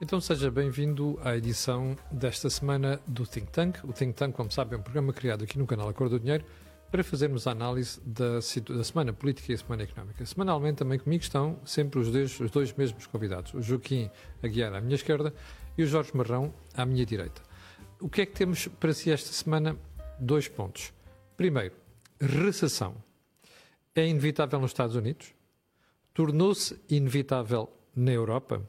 Então seja bem-vindo à edição desta semana do Think Tank. O Think Tank, como sabe, é um programa criado aqui no canal Acordo do Dinheiro para fazermos a análise da, da, semana política e a semana económica. Semanalmente também comigo estão sempre os dois, os dois mesmos convidados, o Joaquim Aguiar à minha esquerda e o Jorge Marrão à minha direita. O que é que temos para si esta semana? Dois pontos. Primeiro, recessão. É inevitável nos Estados Unidos? Tornou-se inevitável na Europa?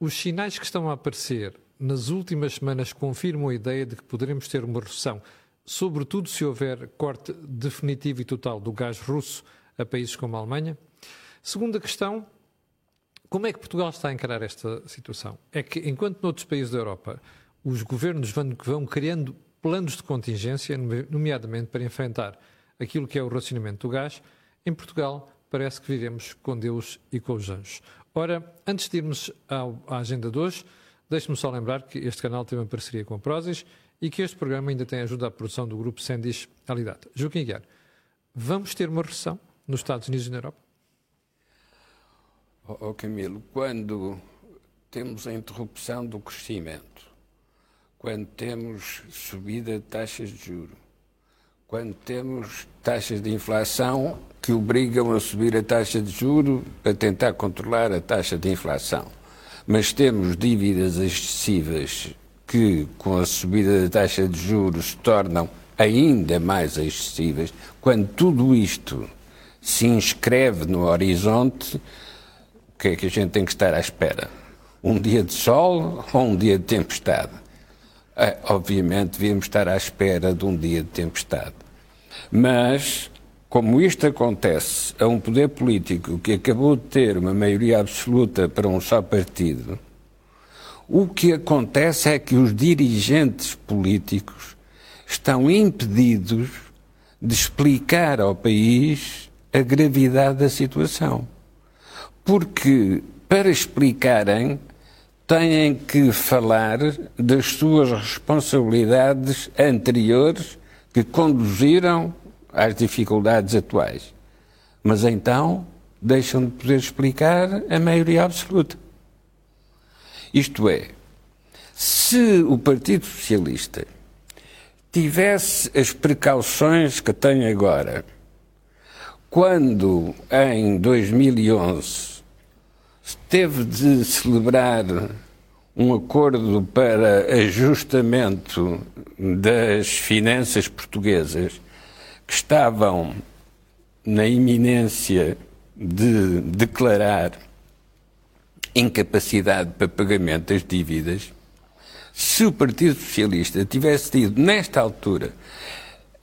Os sinais que estão a aparecer nas últimas semanas confirmam a ideia de que poderemos ter uma recessão, sobretudo se houver corte definitivo e total do gás russo a países como a Alemanha. Segunda questão, como é que Portugal está a encarar esta situação? É que, enquanto noutros países da Europa os governos vão, vão criando planos de contingência, nomeadamente para enfrentar aquilo que é o racionamento do gás, em Portugal parece que vivemos com Deus e com os anjos. Ora, antes de irmos à agenda de hoje, deixe-me só lembrar que este canal tem uma parceria com a Prozis e que este programa ainda tem ajuda à produção do grupo Sendis Alidata. Joaquim Guiar, vamos ter uma recessão nos Estados Unidos e na Europa? Oh, oh, Camilo, quando temos a interrupção do crescimento, quando temos subida de taxas de juros, quando temos taxas de inflação que obrigam a subir a taxa de juro para tentar controlar a taxa de inflação. Mas temos dívidas excessivas que, com a subida da taxa de juros, se tornam ainda mais excessivas. Quando tudo isto se inscreve no horizonte, o que é que a gente tem que estar à espera? Um dia de sol ou um dia de tempestade? É, obviamente, devíamos estar à espera de um dia de tempestade. Mas, como isto acontece a um poder político que acabou de ter uma maioria absoluta para um só partido, o que acontece é que os dirigentes políticos estão impedidos de explicar ao país a gravidade da situação. Porque, para explicarem, têm que falar das suas responsabilidades anteriores que conduziram às dificuldades atuais. Mas então deixam de poder explicar a maioria absoluta. Isto é, se o Partido Socialista tivesse as precauções que tem agora, quando em 2011 teve de celebrar um acordo para ajustamento das finanças portuguesas que estavam na iminência de declarar incapacidade para pagamento das dívidas, se o Partido Socialista tivesse tido, nesta altura,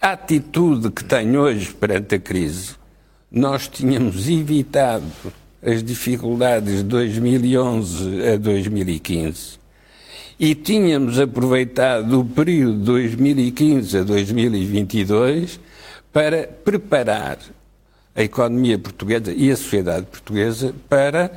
a atitude que tem hoje perante a crise, nós tínhamos evitado as dificuldades de 2011 a 2015 e tínhamos aproveitado o período de 2015 a 2022 para preparar a economia portuguesa e a sociedade portuguesa para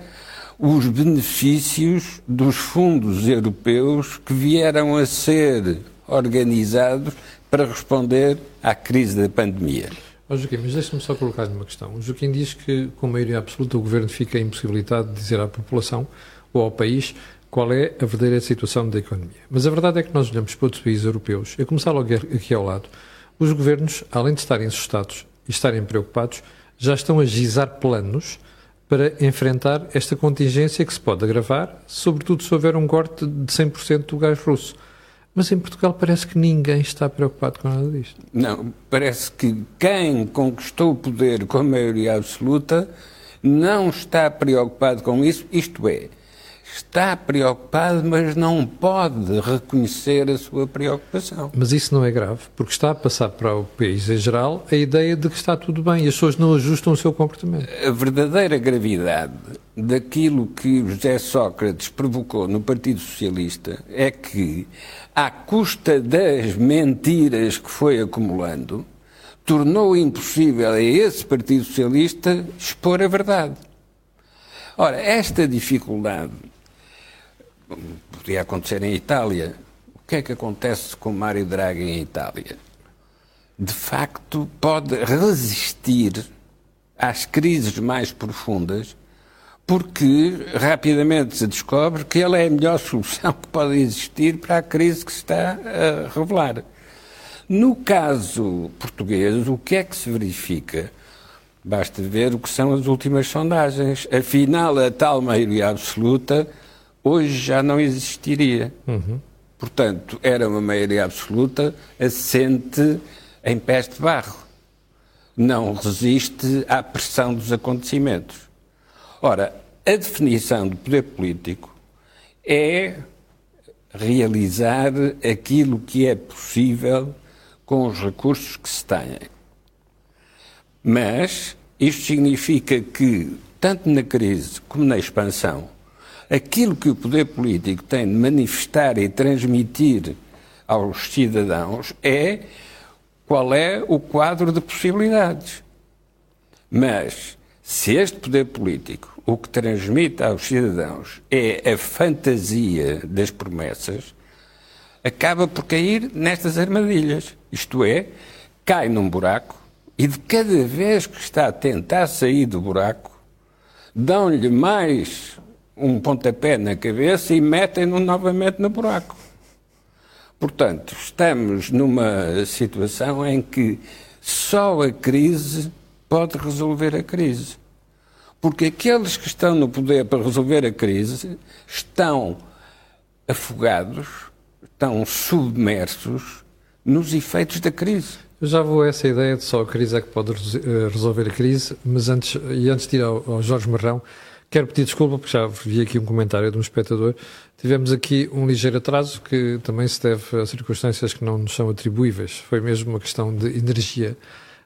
os benefícios dos fundos europeus que vieram a ser organizados para responder à crise da pandemia. Oh, Joaquim, mas deixe-me só colocar uma questão. O Joaquim diz que, com maioria absoluta, o Governo fica impossibilitado de dizer à população ou ao país qual é a verdadeira situação da economia. Mas a verdade é que nós olhamos para outros países europeus, a começar logo aqui ao lado, os governos, além de estarem assustados e estarem preocupados, já estão a gizar planos para enfrentar esta contingência que se pode agravar, sobretudo se houver um corte de 100% do gás russo. Mas em Portugal parece que ninguém está preocupado com nada disto. Não, parece que quem conquistou o poder com a maioria absoluta não está preocupado com isso, isto é, está preocupado, mas não pode reconhecer a sua preocupação. Mas isso não é grave, porque está a passar para o país em geral a ideia de que está tudo bem e as pessoas não ajustam o seu comportamento. A verdadeira gravidade daquilo que José Sócrates provocou no Partido Socialista é que, à custa das mentiras que foi acumulando, tornou impossível a esse Partido Socialista expor a verdade. Ora, esta dificuldade podia acontecer em Itália. O que é que acontece com Mário Draghi em Itália? De facto, pode resistir às crises mais profundas porque rapidamente se descobre que ele é a melhor solução que pode existir para a crise que se está a revelar. No caso português, o que é que se verifica? Basta ver o que são as últimas sondagens. Afinal, a tal maioria absoluta hoje já não existiria. Uhum. Portanto, era uma maioria absoluta assente em pés de barro. Não resiste à pressão dos acontecimentos. Ora, a definição do poder político é realizar aquilo que é possível com os recursos que se têm. Mas isto significa que, tanto na crise como na expansão, aquilo que o poder político tem de manifestar e transmitir aos cidadãos é qual é o quadro de possibilidades. Mas se este poder político o que transmite aos cidadãos é a fantasia das promessas, acaba por cair nestas armadilhas. Isto é, cai num buraco e de cada vez que está a tentar sair do buraco, dão-lhe mais um pontapé na cabeça e metem-no novamente no buraco. Portanto, estamos numa situação em que só a crise pode resolver a crise. Porque aqueles que estão no poder para resolver a crise estão afogados, estão submersos nos efeitos da crise. Eu já vou a essa ideia de só a crise é que pode eh, resolver a crise, mas antes, e antes de ir ao, ao Jorge Marrão, quero pedir desculpa, porque já vi aqui um comentário de um espectador. Tivemos aqui um ligeiro atraso que também se deve a circunstâncias que não nos são atribuíveis. Foi mesmo uma questão de energia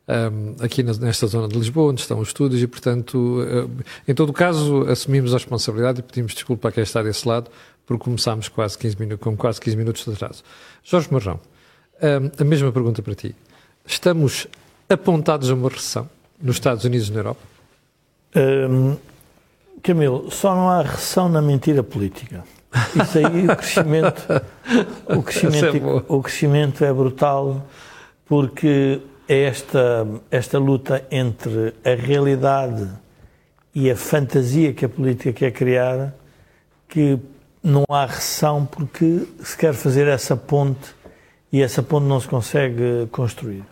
um, aqui nesta zona de Lisboa, onde estão os estúdios, e, portanto, uh, em todo o caso, assumimos a responsabilidade e pedimos desculpa a quem está desse lado, porque começámos quase 15 minutos, com quase 15 minutos de atraso. Jorge Marrão, um, a mesma pergunta para ti. Estamos apontados a uma recessão nos Estados Unidos e na Europa? Um, Camilo, só não há recessão na mentira política. Isso aí, o crescimento, o crescimento, é o crescimento é brutal, porque é esta, esta luta entre a realidade e a fantasia que a política quer criar que não há recessão porque se quer fazer essa ponte e essa ponte não se consegue construir.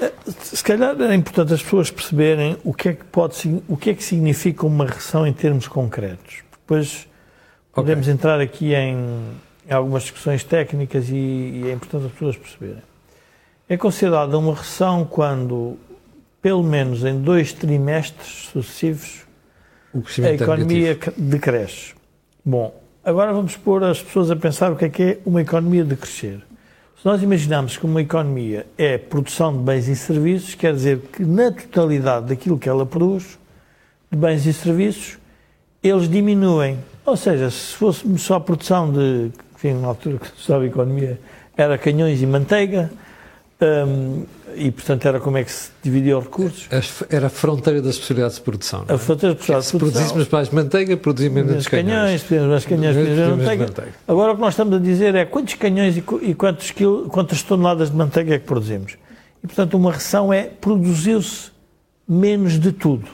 Eh, se calhar é importante as pessoas perceberem o que é que pode o que é que significa uma recessão em termos concretos. Depois podemos okay. entrar aqui em, em, algumas discussões técnicas e, e é importante as pessoas perceberem. É considerada uma recessão quando, pelo menos em dois trimestres sucessivos, a economia decresce. Bom, agora vamos pôr as pessoas a pensar o que é que é uma economia de crescer. Se nós imaginarmos que uma economia é produção de bens e serviços, quer dizer que na totalidade daquilo que ela produz, de bens e serviços, eles diminuem. Ou seja, se fôssemos só produção de, enfim, na altura que se estudava economia, era canhões e manteiga, um, e, portanto, era como é que se dividia os recursos? Era a fronteira das possibilidades de produção. É? A fronteira das possibilidades de produção. Se produzíssemos mais manteiga, produzíamos menos canhões. Pedimos mais canhões, pedimos menos manteiga. manteiga. Agora, o que nós estamos a dizer é quantos canhões e, e quantos quantas toneladas de manteiga é que produzimos. E, portanto, uma reção é produziu-se menos de tudo.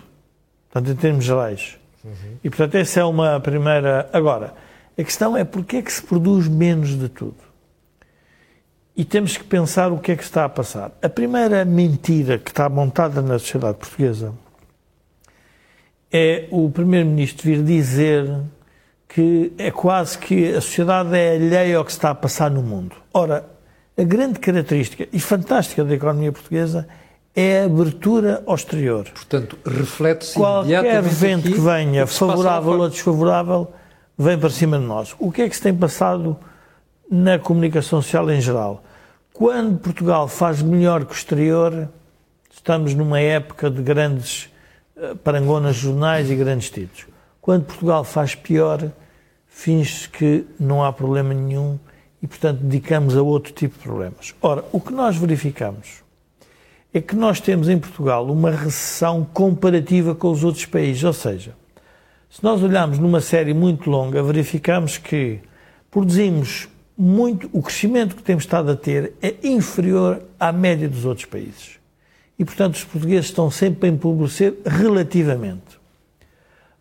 Portanto, em termos gerais. Uhum. E, portanto, essa é uma primeira... Agora, a questão é porquê é que se produz menos de tudo? E temos que pensar o que é que está a passar. A primeira mentira que está montada na sociedade portuguesa é o Primeiro-Ministro vir dizer que é quase que a sociedade é alheia ao que está a passar no mundo. Ora, a grande característica e fantástica da economia portuguesa é a abertura ao exterior. Portanto, reflete-se Qualquer vento que venha, favorável ou desfavorável, vem para cima de nós. O que é que se tem passado na comunicação social em geral. Quando Portugal faz melhor que o exterior, estamos numa época de grandes eh, parangonas jornais e grandes títulos. Quando Portugal faz pior, finge-se que não há problema nenhum e, portanto, dedicamos a outro tipo de problemas. Ora, o que nós verificamos é que nós temos em Portugal uma recessão comparativa com os outros países, ou seja, se nós olharmos numa série muito longa, verificamos que produzimos muito, o crescimento que temos estado a ter é inferior à média dos outros países. E, portanto, os portugueses estão sempre a empobrecer relativamente.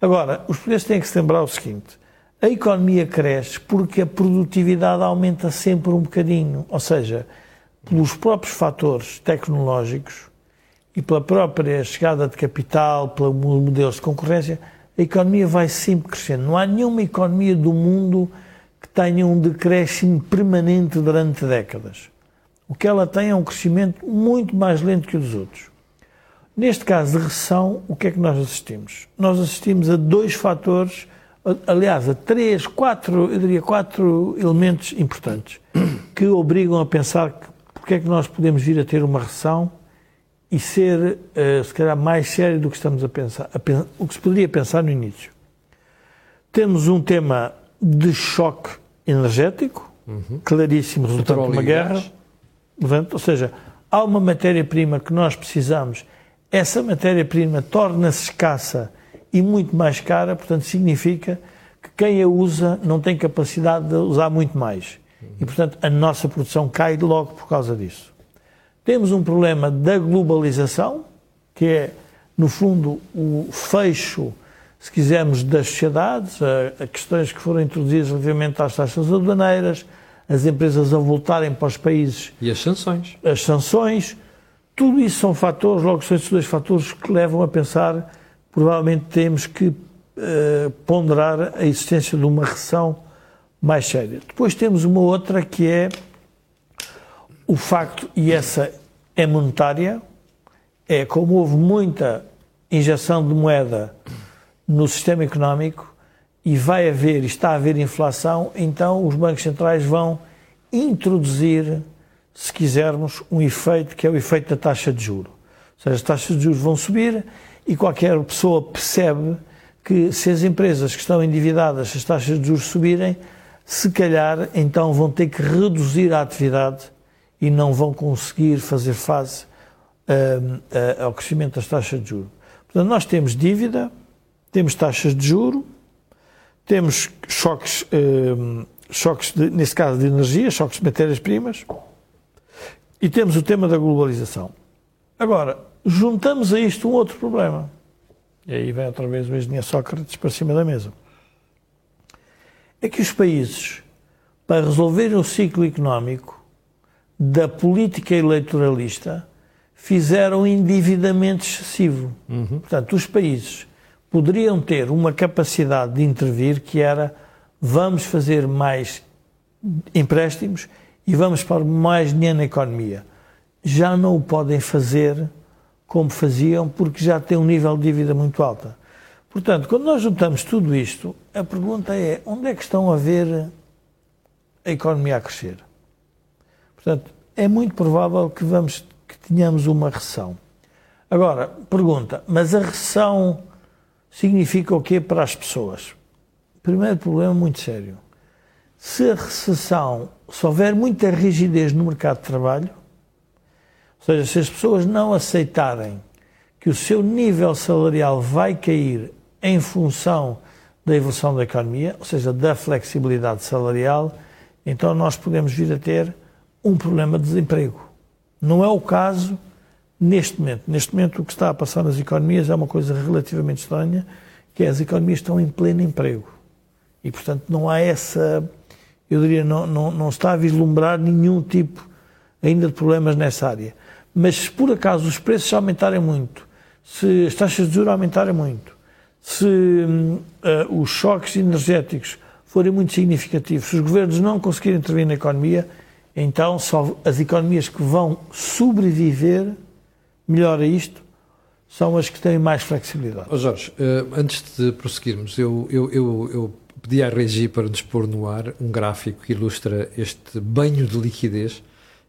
Agora, os portugueses têm que se lembrar o seguinte: a economia cresce porque a produtividade aumenta sempre um bocadinho. Ou seja, pelos próprios fatores tecnológicos e pela própria chegada de capital, pelos modelos de concorrência, a economia vai sempre crescendo. Não há nenhuma economia do mundo que tenha um decréscimo permanente durante décadas. O que ela tem é um crescimento muito mais lento que o dos outros. Neste caso de recessão, o que é que nós assistimos? Nós assistimos a dois fatores, aliás, a três, quatro, eu diria quatro elementos importantes que obrigam a pensar que porque é que nós podemos vir a ter uma recessão e ser, uh, se calhar, mais sério do que estamos a pensar, a o que se poderia pensar no início. Temos um tema de choque energético, uhum. claríssimo, resultado de uma guerra. Ou seja, há uma matéria-prima que nós precisamos, essa matéria-prima torna-se escassa e muito mais cara, portanto, significa que quem a usa não tem capacidade de usar muito mais. E, portanto, a nossa produção cai logo por causa disso. Temos um problema da globalização, que é, no fundo, o fecho, se quisermos, das sociedades, a, a questões que foram introduzidas relativamente às taxas aduaneiras, as empresas a voltarem para os países. E as sanções. As sanções. Tudo isso são fatores, logo são esses dois fatores que levam a pensar, provavelmente temos que uh, ponderar a existência de uma recessão mais séria. Depois temos uma outra que é o facto, e essa é monetária, é como houve muita injeção de moeda no sistema económico e vai haver, está a haver inflação, então os bancos centrais vão introduzir, se quisermos, um efeito que é o efeito da taxa de juro. Ou seja, as taxas de juros vão subir e qualquer pessoa percebe que se as empresas que estão endividadas, se as taxas de juros subirem, se calhar então vão ter que reduzir a atividade e não vão conseguir fazer face uh, uh, ao crescimento das taxas de juros. Portanto, nós temos dívida, temos taxas de juro, temos choques, uh, choques de, nesse caso de energia, choques de matérias-primas, e temos o tema da globalização. Agora, juntamos a isto um outro problema. E aí vem outra vez o engenheiro Sócrates para cima da mesa é que os países, para resolverem o ciclo económico da política eleitoralista, fizeram endividamento excessivo. Uhum. Portanto, os países poderiam ter uma capacidade de intervir que era vamos fazer mais empréstimos e vamos pôr mais dinheiro na economia. Já não o podem fazer como faziam porque já têm um nível de dívida muito alta. Portanto, quando nós juntamos tudo isto, a pergunta é onde é que estão a ver a economia a crescer? Portanto, é muito provável que, vamos, que tenhamos uma recessão. Agora, pergunta, mas a recessão significa o quê para as pessoas? Primeiro problema muito sério. Se a recessão, se houver muita rigidez no mercado de trabalho, ou seja, se as pessoas não aceitarem que o seu nível salarial vai cair em função da evolução da economia, ou seja, da flexibilidade salarial, então nós podemos vir a ter um problema de desemprego. Não é o caso neste momento. Neste momento, o que está a passar nas economias é uma coisa relativamente estranha, que é as economias estão em pleno emprego. E, portanto, não há essa, eu diria, não, não, não está a vislumbrar nenhum tipo ainda de problemas nessa área. Mas se por acaso os preços aumentarem muito, se as taxas de juros aumentarem muito, se uh, os choques energéticos forem muito significativos, se os governos não conseguirem intervir na economia, então só as economias que vão sobreviver melhor a isto são as que têm mais flexibilidade. Oh Jorge, uh, antes de prosseguirmos, eu, eu, eu, eu, pedi à Regi para nos pôr no ar um gráfico que ilustra este banho de liquidez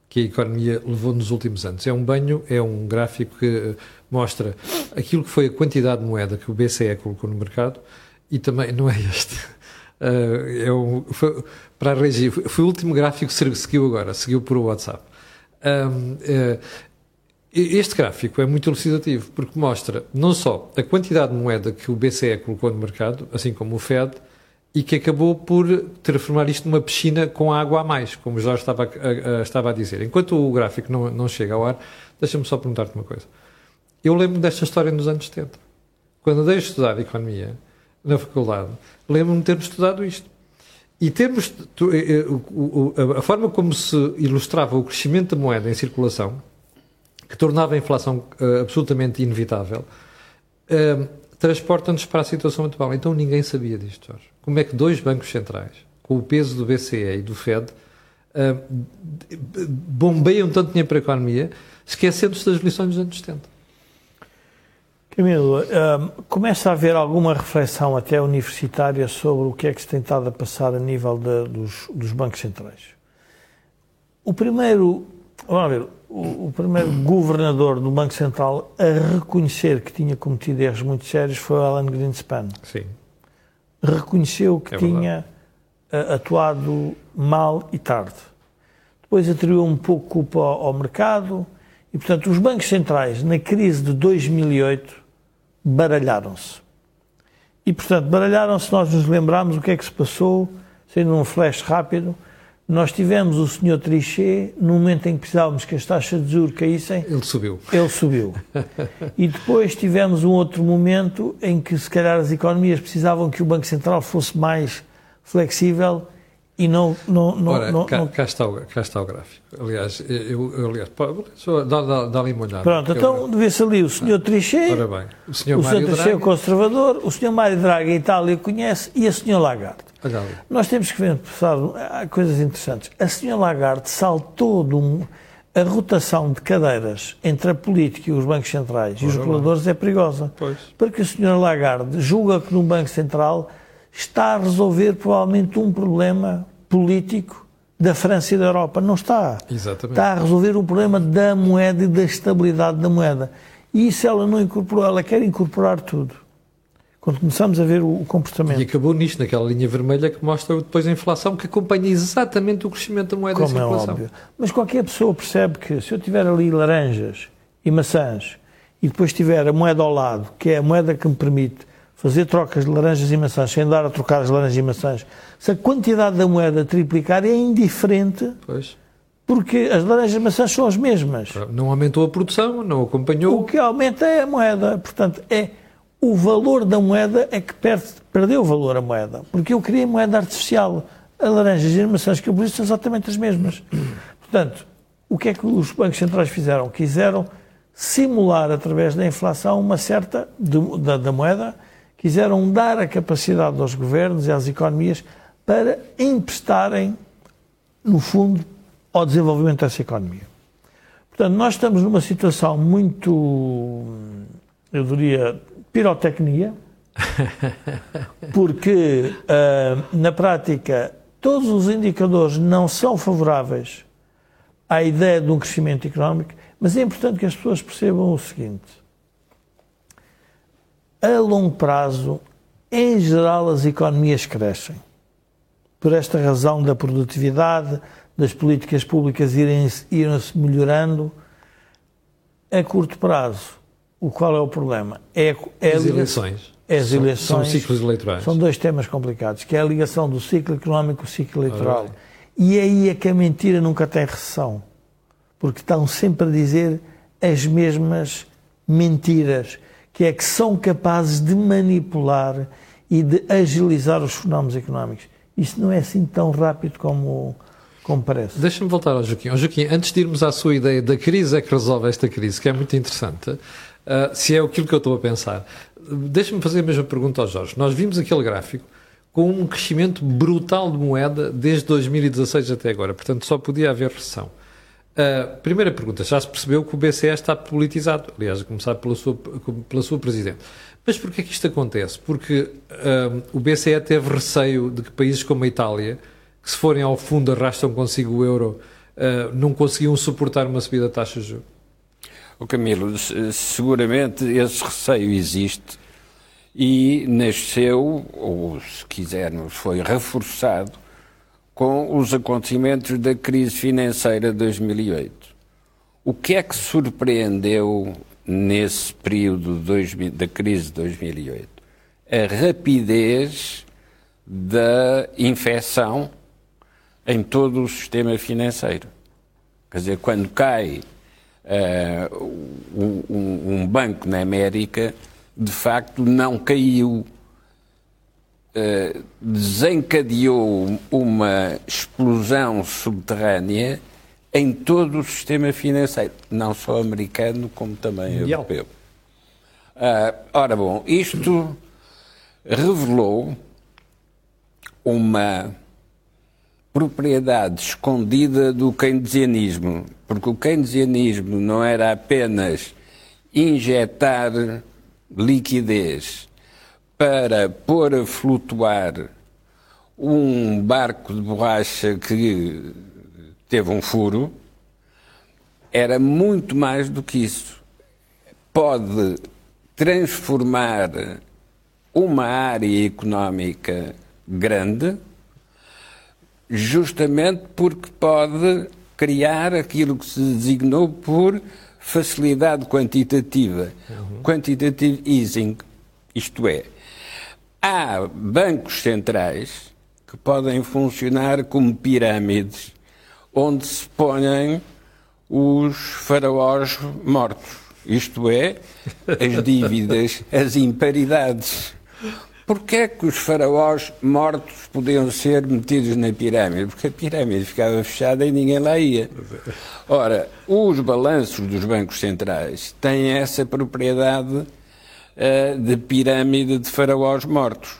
que a economia levou nos últimos anos. É um banho, é um gráfico que mostra aquilo que foi a quantidade de moeda que o BCE colocou no mercado e também, não é este, uh, é um, foi, para a Regi, foi o último gráfico que seguiu agora, seguiu por WhatsApp. Um, este gráfico é muito elucidativo porque mostra não só a quantidade de moeda que o BCE colocou no mercado, assim como o Fed, e que acabou por transformar isto numa piscina com água a mais, como Jorge estava a, a, estava a dizer. Enquanto o gráfico não, não chega ao ar, deixa-me só perguntar-te uma coisa. Eu lembro desta história nos anos 70. Quando andei a estudar economia, na faculdade, lembro-me de termos estudado isto. E termos eh, eh, a forma como se ilustrava o crescimento da moeda em circulação, que tornava a inflação uh, absolutamente inevitável, uh, transporta-nos para a situação atual. Então ninguém sabia disto, Jorge. Como é que dois bancos centrais, com o peso do BCE e do Fed, uh, bombeiam tanto dinheiro para a economia, esquecendo-se das lições dos anos 70? Camilo, um, começa a haver alguma reflexão até universitária sobre o que é que se tem estado a passar a nível de, dos, dos, bancos centrais. O primeiro, vamos ver, o, o, primeiro governador do Banco Central a reconhecer que tinha cometido erros muito sérios foi o Alan Greenspan. Sim. Reconheceu que é tinha uh, atuado mal e tarde. Depois atribuiu um pouco culpa ao, ao mercado e, portanto, os bancos centrais, na crise de 2008, baralharam-se. E, portanto, baralharam-se, nós nos lembramos o que é que se passou, sendo um flash rápido. Nós tivemos o Sr. Trichet, no momento em que precisávamos que as taxas de juros caíssem. Ele subiu. Ele subiu. e depois tivemos um outro momento em que, se calhar, as economias precisavam que o Banco Central fosse mais flexível e não. não, não, Ora, não, cá, não... Cá, está o, cá está o gráfico. Aliás, eu, eu aliás, dá, dá, dá ali uma olhada. Pronto, então vê-se ali o Sr. Trichet, Ora bem, o Sr. o Sr. Trichet, conservador, o Sr. Mário Draghi, a Itália conhece, e a Sra. Lagarde. Olha ali. Nós temos que ver, há coisas interessantes. A Sra. Lagarde saltou de um, a rotação de cadeiras entre a política e os bancos centrais e os reguladores é perigosa. Pois. Porque a Sra. Lagarde julga que num Banco Central está a resolver provavelmente um problema político da França e da Europa. Não está. Exatamente. Está a resolver o problema da moeda e da estabilidade da moeda. E isso ela não incorporou, ela quer incorporar tudo. Quando começamos a ver o comportamento. E acabou nisto, naquela linha vermelha que mostra depois a inflação, que acompanha exatamente o crescimento da moeda Como em circulação. É óbvio. Mas qualquer pessoa percebe que se eu tiver ali laranjas e maçãs e depois tiver a moeda ao lado, que é a moeda que me permite fazer trocas de laranjas e maçãs sem dar a trocar as laranjas e maçãs, se a quantidade da moeda triplicar é indiferente, pois. porque as laranjas e maçãs são as mesmas. Não aumentou a produção, não acompanhou. O que aumenta é a moeda. Portanto, é o valor da moeda é que perde, perdeu o valor a moeda. Porque eu criei moeda artificial. As laranjas e as maçãs que eu produzo são exatamente as mesmas. Portanto, o que é que os bancos centrais fizeram? Quiseram simular, através da inflação, uma certa da, da moeda quiseram dar a capacidade aos governos e às economias para emprestarem, no fundo, ao desenvolvimento dessa economia. Portanto, nós estamos numa situação muito, eu diria, pirotecnia, porque, uh, na prática, todos os indicadores não são favoráveis à ideia de um crescimento económico, mas é importante que as pessoas percebam o seguinte: a longo prazo, em geral, as economias crescem. Por esta razão da produtividade, das políticas públicas irem-se irem melhorando. A curto prazo, o qual é o problema? É, é as eleições. É as eleições. São, são ciclos eleitorais. São dois temas complicados, que é a ligação do ciclo económico com o ciclo eleitoral. E é aí é que a mentira nunca tem recessão. Porque estão sempre a dizer as mesmas mentiras que é que são capazes de manipular e de agilizar os fenómenos económicos. Isso não é assim tão rápido como, como parece. Deixa-me voltar ao Joaquim. Joaquim, antes de irmos à sua ideia da crise é que resolve esta crise, que é muito interessante, uh, se é aquilo que eu estou a pensar, deixa-me fazer a mesma pergunta ao Jorge. Nós vimos aquele gráfico com um crescimento brutal de moeda desde 2016 até agora, portanto só podia haver recessão. Uh, primeira pergunta, já se percebeu que o BCE está politizado, aliás, a começar pela sua, pela sua Presidente. Mas porquê que isto acontece? Porque uh, o BCE teve receio de que países como a Itália, que se forem ao fundo arrastam consigo o euro, uh, não conseguiam suportar uma subida de taxas de juros? O Camilo, seguramente esse receio existe e nasceu, ou se quisermos, foi reforçado com os acontecimentos da crise financeira de 2008. O que é que surpreendeu nesse período da crise de 2008? A rapidez da infecção em todo o sistema financeiro. Quer dizer, quando cai uh, um, um banco na América, de facto não caiu uh, desencadeou uma explosão subterrânea em todo o sistema financeiro, não só americano, como também Mundial. europeu. Uh, ora bom, isto revelou uma propriedade escondida do keynesianismo, porque o keynesianismo não era apenas injetar liquidez para pôr a flutuar um barco de borracha que teve um furo, era muito mais do que isso. Pode transformar uma área económica grande, justamente porque pode criar aquilo que se designou por facilidade quantitativa, uhum. quantitative easing, isto é, há bancos centrais que podem funcionar como pirâmides onde se põem os faraós mortos, isto é, as dívidas, as imparidades. Porquê é que os faraós mortos podiam ser metidos na pirâmide? Porque a pirâmide ficava fechada e ninguém lá ia. Ora, os balanços dos bancos centrais têm essa propriedade uh, de pirâmide de faraós mortos,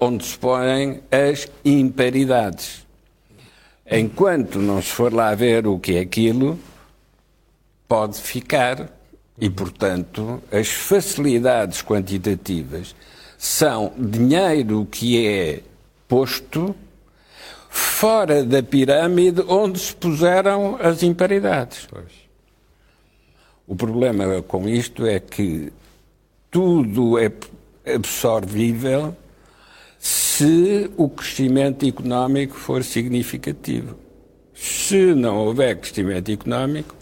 onde se põem as imparidades. Enquanto não se for lá ver o que é aquilo, pode ficar. E, portanto, as facilidades quantitativas são dinheiro que é posto fora da pirâmide onde se puseram as imparidades. Pois. O problema com isto é que tudo é absorvível se o crescimento económico for significativo. Se não houver crescimento económico,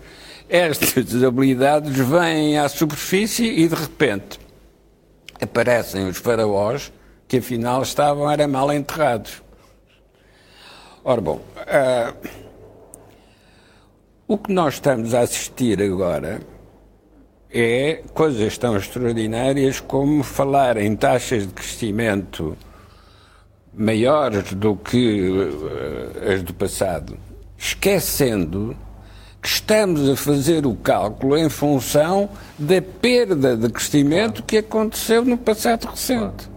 estas desabilidades vêm à superfície e, de repente, aparecem os faraós que afinal estavam era mal enterrados. Ora bom, uh, o que nós estamos a assistir agora é coisas tão extraordinárias como falar em taxas de crescimento maiores do que uh, as do passado, esquecendo que estamos a fazer o cálculo em função da perda de crescimento que aconteceu no passado recente.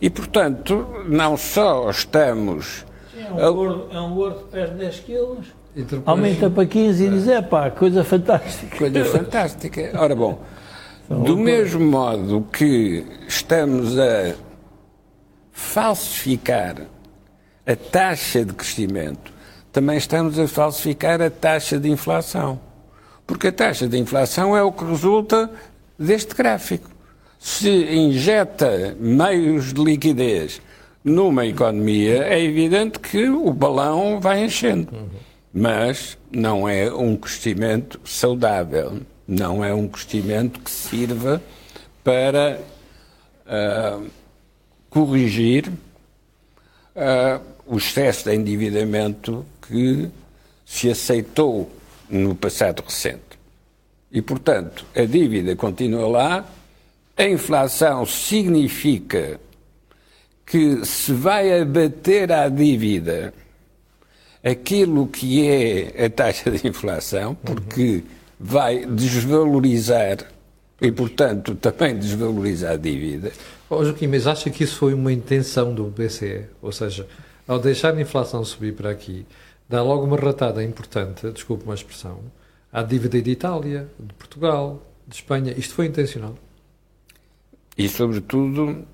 E, portanto, não só estamos. é um gordo, é um gordo que perde 10 quilos, aumenta para 15 e diz: é pá, coisa fantástica. Coisa fantástica. Ora, bom, do mesmo modo que estamos a falsificar a taxa de crescimento também estamos a falsificar a taxa de inflação. Porque a taxa de inflação é o que resulta deste gráfico. Se injeta meios de liquidez numa economia, é evidente que o balão vai enchendo. Mas não é um crescimento saudável, não é um crescimento que sirva para uh, corrigir uh, o excesso de endividamento que se aceitou no passado recente. E, portanto, a dívida continua lá, a inflação significa que se vai abater à dívida aquilo que é a taxa de inflação, porque vai desvalorizar e, portanto, também desvalorizar a dívida. Oh, Joaquim, mas acha que isso foi uma intenção do BCE? Ou seja, ao deixar a inflação subir para aqui, dá logo uma ratada importante, desculpe uma expressão, à dívida de Itália, de Portugal, de Espanha. Isto foi intencional? E, sobretudo,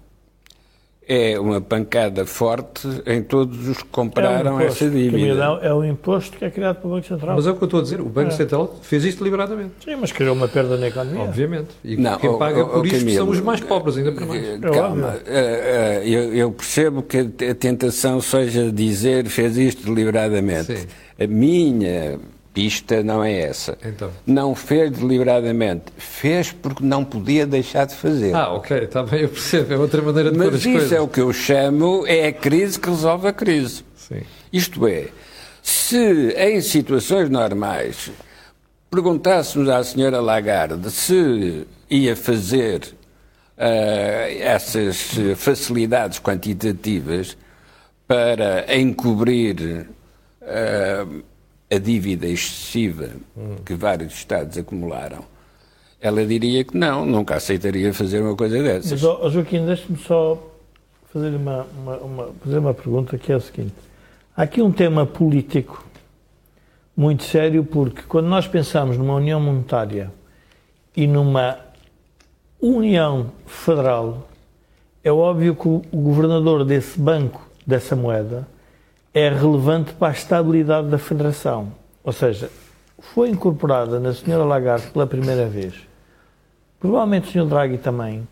é uma pancada forte em todos os que compraram é um essa dívida. É o imposto que é criado pelo Banco Central. Mas é o que eu estou a dizer, o Banco é. Central fez isto deliberadamente. Sim, mas criou uma perda na economia. Obviamente. E Não, quem paga por isto Camilo, são os mais pobres, ainda para mais. Calma, é eu, eu, percebo que a tentação seja dizer fez isto deliberadamente. Sim. A minha pista não é essa. Então. Não fez deliberadamente. Fez porque não podia deixar de fazer. Ah, ok, está bem, eu percebo. É outra maneira de Mas pôr as isso coisas. é o que eu chamo, é a crise que resolve a crise. Sim. Isto é, se em situações normais perguntássemos à senhora Lagarde se ia fazer essas facilidades quantitativas para encobrir uh, a dívida excessiva que vários Estados acumularam, ela diria que não, nunca aceitaria fazer uma coisa dessas. Mas, oh, Joaquim, deixe-me só fazer uma, uma, uma, fazer uma pergunta que é a seguinte. Há aqui um tema político muito sério, porque quando nós pensamos numa união monetária e numa união federal, é óbvio que o governador desse banco, dessa moeda, é relevante para a estabilidade da Federação. Ou seja, foi incorporada na Sra. Lagarde pela primeira vez, provavelmente o Sr. Draghi também,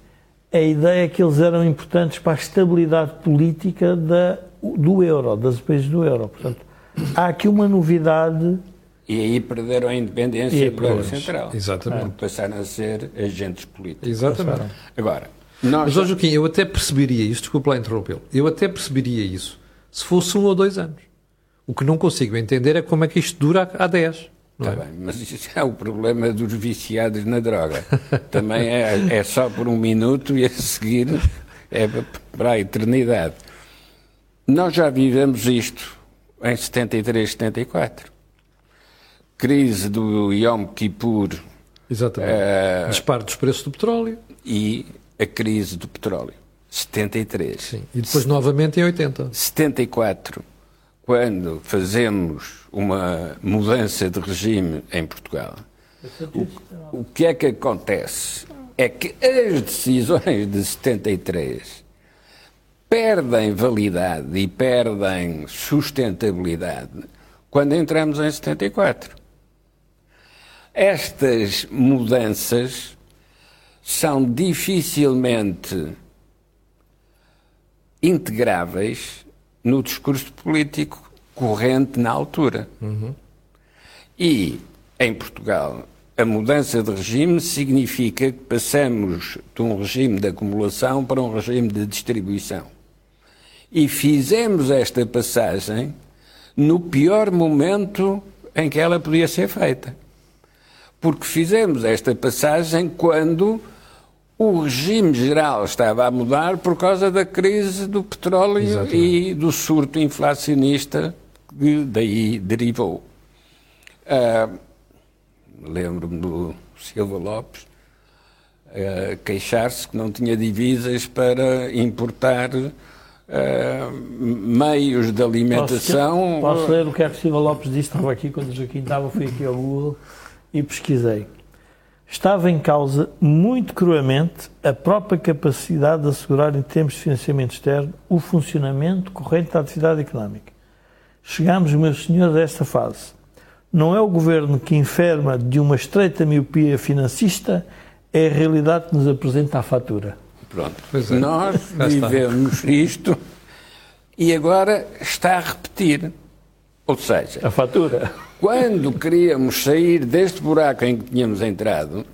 a ideia que eles eram importantes para a estabilidade política da, do euro, das países do euro. Portanto, há aqui uma novidade. E aí perderam a independência do Banco Central. Exatamente. Porque passaram a ser agentes políticos. Exatamente. Agora, nós... Mas, Joaquim, eu até perceberia isso, desculpa lá interrompê-lo, eu até perceberia isso se fosse um ou dois anos. O que não consigo entender é como é que isto dura há 10. Está é? bem, mas isso é o problema dos viciados na droga. Também é, é só por um minuto e a seguir é para a eternidade. Nós já vivemos isto em 73, 74. Crise do Yom Kippur. Exatamente. Uh, Disparo dos preços do petróleo. E a crise do petróleo. 73. Sim. E depois novamente em 80. 74, quando fazemos uma mudança de regime em Portugal, o, o que é que acontece? É que as decisões de 73 perdem validade e perdem sustentabilidade quando entramos em 74. Estas mudanças são dificilmente integráveis no discurso político corrente na altura. Uhum. E, em Portugal, a mudança de regime significa que passamos de um regime de acumulação para um regime de distribuição. E fizemos esta passagem no pior momento em que ela podia ser feita. Porque fizemos esta passagem quando o regime geral estava a mudar por causa da crise do petróleo Exatamente. e do surto inflacionista que daí derivou. Uh, Lembro-me do Silva Lopes uh, queixar-se que não tinha divisas para importar uh, meios de alimentação. Posso, posso ler o que é que Silva Lopes disse? Estava aqui quando o Joaquim estava, fui aqui ao Google e pesquisei estava em causa, muito cruamente, a própria capacidade de assegurar, em termos de financiamento externo, o funcionamento corrente da atividade económica. Chegámos, meus senhores, a esta fase. Não é o governo que enferma de uma estreita miopia financista, é a realidade que nos apresenta a fatura. Pronto. É. Nós vivemos isto e agora está a repetir. Ou seja, a fatura. Quando queríamos sair deste buraco em que tínhamos entrado,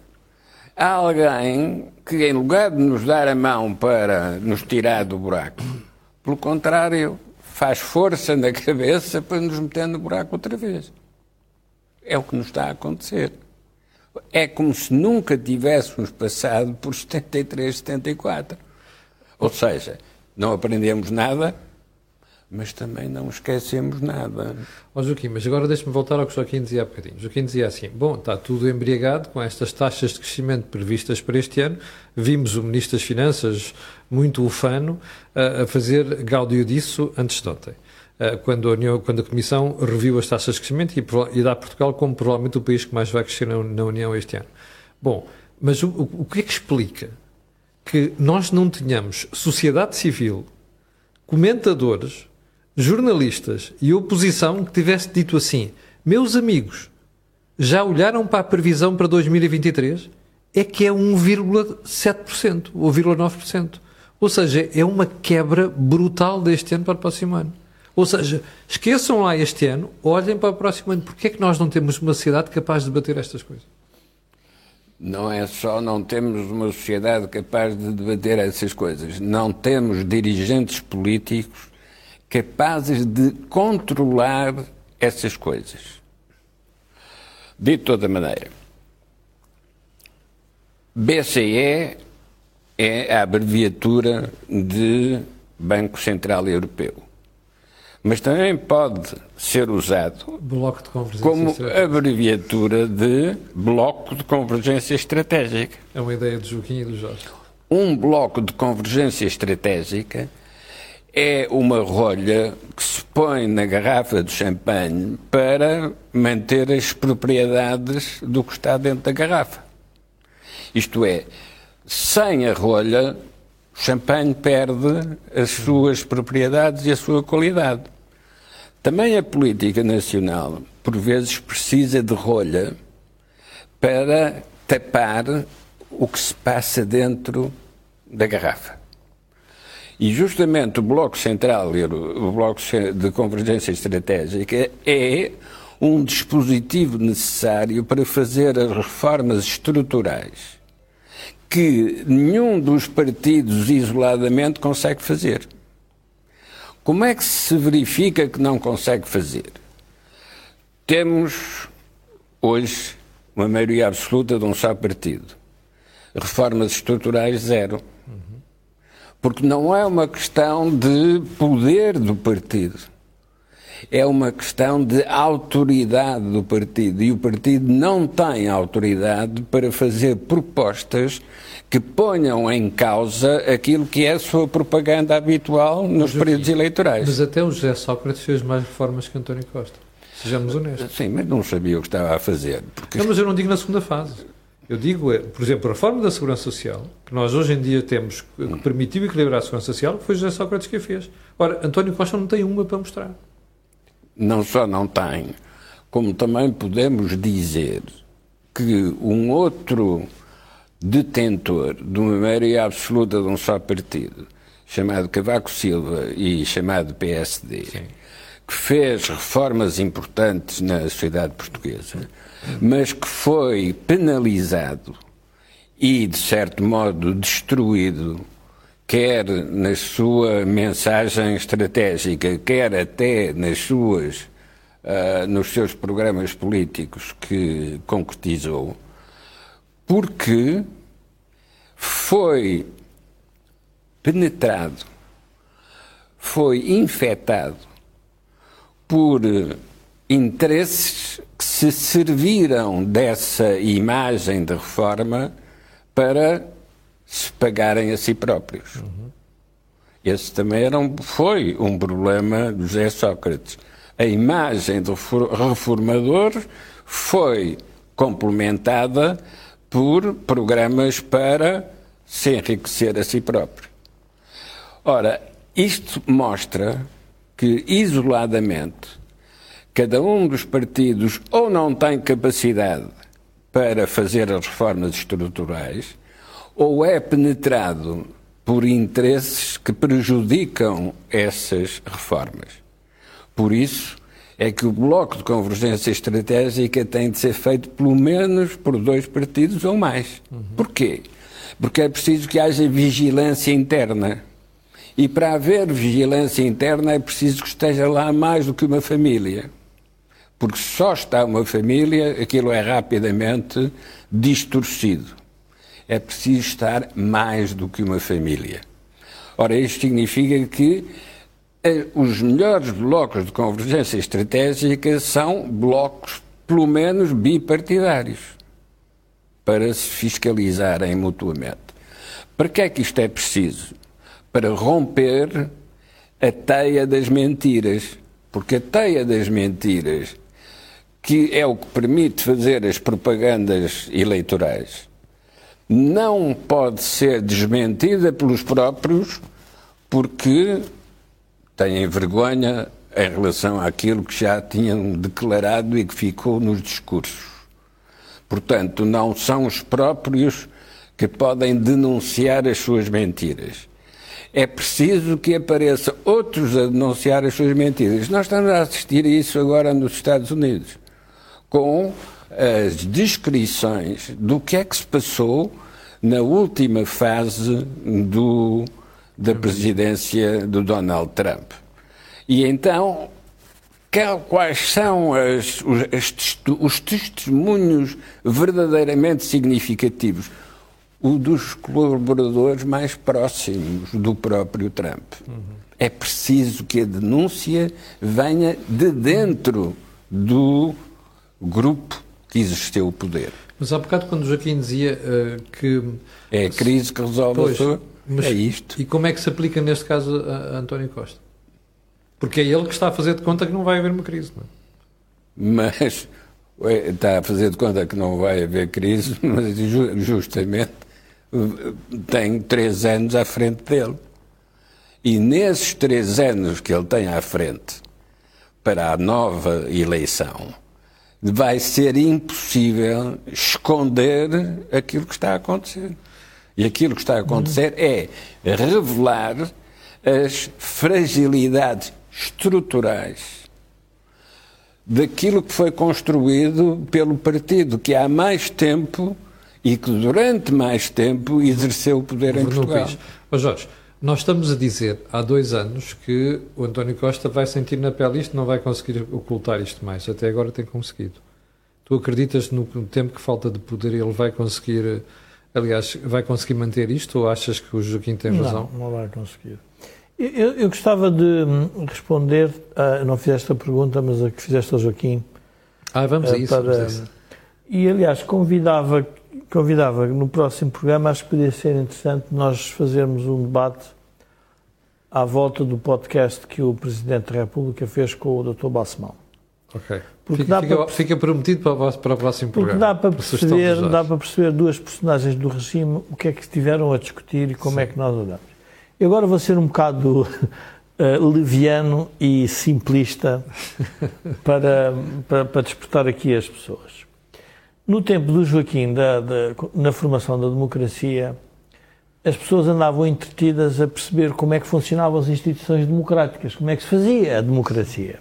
há alguém que, em lugar de nos dar a mão para nos tirar do buraco, pelo contrário, faz força na cabeça para nos meter no buraco outra vez. É o que nos está a acontecer. É como se nunca tivéssemos passado por 73, 74. Ou seja, não aprendemos nada, mas também não esquecemos nada. Ó oh, Joaquim, mas agora deixe-me voltar ao que o Joaquim dizia há bocadinho. Joaquim dizia assim: bom, está tudo embriagado com estas taxas de crescimento previstas para este ano. Vimos o Ministro das Finanças, muito ufano, a, fazer gáudio disso antes de ontem. Quando a, União, quando a Comissão reviu as taxas de crescimento e, e dá Portugal como provavelmente o país que mais vai crescer na, na União este ano. Bom, mas o, o que é que explica que nós não tenhamos sociedade civil, comentadores, jornalistas e oposição que tivesse dito assim: meus amigos, já olharam para a previsão para 2023? É que é 1,7% ou 0,9%. Ou seja, é uma quebra brutal deste ano para o próximo ano. Ou seja, esqueçam lá este ano, olhem para o próximo ano. Porquê é que nós não temos uma sociedade capaz de debater estas coisas? Não é só não temos uma sociedade capaz de debater essas coisas, não temos dirigentes políticos capazes de controlar essas coisas. De toda maneira, BCE é a abreviatura de Banco Central Europeu. Mas também pode ser usado como abreviatura de Bloco de Convergência Estratégica. É uma ideia do Joaquim e do Jorge. Um bloco de convergência estratégica é uma rolha que se põe na garrafa de champanhe para manter as propriedades do que está dentro da garrafa. Isto é, sem a rolha, o champanhe perde as suas propriedades e a sua qualidade. Também a política nacional, por vezes, precisa de rolha para tapar o que se passa dentro da garrafa. E justamente o Bloco Central, o Bloco de Convergência Estratégica, é um dispositivo necessário para fazer as reformas estruturais que nenhum dos partidos isoladamente consegue fazer. Como é que se verifica que não consegue fazer? Temos hoje uma maioria absoluta de um só partido. Reformas estruturais, zero. Porque não é uma questão de poder do partido. É uma questão de autoridade do partido. E o partido não tem autoridade para fazer propostas que ponham em causa aquilo que é a sua propaganda habitual nos mas, períodos eleitorais. Mas até o José Sócrates fez mais reformas que António Costa. Sejamos honestos. Sim, mas não sabia o que estava a fazer. Porque... Não, mas eu não digo na segunda fase. Eu digo, é, por exemplo, a reforma da segurança social, que nós hoje em dia temos, que permitiu equilibrar a segurança social, foi José Sócrates que a fez. Ora, António Costa não tem uma para mostrar. Não só não tem, como também podemos dizer que um outro detentor de uma maioria absoluta de um só partido, chamado Cavaco Silva e chamado PSD, Sim. que fez reformas importantes na sociedade portuguesa, mas que foi penalizado e, de certo modo, destruído, quer na sua mensagem estratégica, quer até nas suas, uh, nos seus programas políticos que concretizou, porque foi penetrado, foi infectado por interesses que se serviram dessa imagem de reforma para se pagarem a si próprios. Uhum. Esse também era um, foi um problema de José Sócrates. A imagem do reformador foi complementada por programas para se enriquecer a si próprio. Ora, isto mostra que, isoladamente, cada um dos partidos ou não tem capacidade para fazer as reformas estruturais, ou é penetrado por interesses que prejudicam essas reformas. Por isso é que o bloco de convergência estratégica tem de ser feito pelo menos por dois partidos ou mais. Uhum. Porquê? Porque é preciso que haja vigilância interna. E para haver vigilância interna é preciso que esteja lá mais do que uma família porque só está uma família, aquilo é rapidamente distorcido. É preciso estar mais do que uma família. Ora, isto significa que eh, os melhores blocos de convergência estratégica são blocos, pelo menos, bipartidários, para se fiscalizarem mutuamente. Para que é que isto é preciso? Para romper a teia das mentiras. Porque a teia das mentiras que é o que permite fazer as propagandas eleitorais, não pode ser desmentida pelos próprios porque têm vergonha em relação àquilo que já tinham declarado e que ficou nos discursos. Portanto, não são os próprios que podem denunciar as suas mentiras. É preciso que apareçam outros a denunciar as suas mentiras. Nós estamos a assistir a isso agora nos Estados Unidos com as descrições do que é que se passou na última fase do, da presidência do Donald Trump. E então, quais são as, os, os testemunhos verdadeiramente significativos? o dos colaboradores mais próximos do próprio Trump. Uhum. É preciso que a denúncia venha de dentro do grupo que exerceu o poder. Mas há bocado, quando o Joaquim dizia uh, que. É a crise que resolve pois, a sua. Mas, é isto. E como é que se aplica neste caso a, a, António Costa? Porque é ele que está a fazer de conta que não vai haver uma crise, não é? Mas está a fazer de conta que não vai haver crise, mas justamente tem três anos à frente dele. E nesses três anos que ele tem à frente para a nova eleição, vai ser impossível esconder aquilo que está a acontecer. E aquilo que está a acontecer é revelar as fragilidades estruturais daquilo que foi construído pelo partido, que há mais tempo e que durante mais tempo exerceu o poder em Portugal. Ô Jorge, nós estamos a dizer há dois anos que o António Costa vai sentir na pele isto, não vai conseguir ocultar isto mais. Até agora tem conseguido. Tu acreditas no tempo que falta de poder ele vai conseguir, aliás, vai conseguir manter isto ou achas que o Joaquim tem razão? Não, não vai conseguir. Eu, eu gostava de responder, a, não fizeste a pergunta, mas a que fizeste ao Joaquim. Ah, vamos a eh, isso. Para, vamos a isso. E, aliás, convidava convidava no próximo programa, acho que podia ser interessante nós fazermos um debate à volta do podcast que o Presidente da República fez com o Dr. Balsemão. Ok. Porque fica, fica, para, fica, prometido para o, para o próximo porque programa. Dá para, perceber, dá para perceber duas personagens do regime, o que é que estiveram a discutir e como Sim. é que nós olhamos. E agora vou ser um bocado uh, leviano e simplista para, para, para despertar aqui as pessoas. No tempo do Joaquim, da, da, na formação da democracia, as pessoas andavam entretidas a perceber como é que funcionavam as instituições democráticas, como é que se fazia a democracia.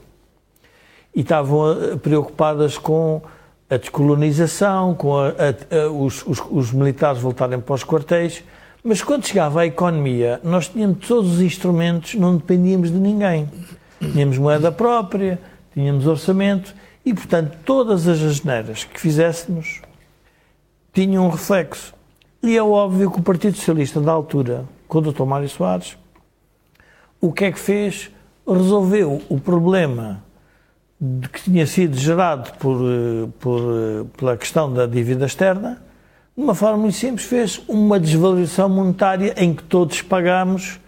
E estavam eh, preocupadas com a descolonização, com a, a, a, os, os, os, militares voltarem para os quartéis, mas quando chegava a economia, nós tínhamos todos os instrumentos, não dependíamos de ninguém. Tínhamos moeda própria, tínhamos orçamento e, portanto, todas as asneiras que fizéssemos tinham um reflexo. E é óbvio que o Partido Socialista, da altura, com o Dr. Mário Soares, o que é que fez? Resolveu o problema que tinha sido gerado por, por, pela questão da dívida externa, de uma forma muito simples, fez uma desvalorização monetária em que todos pagamos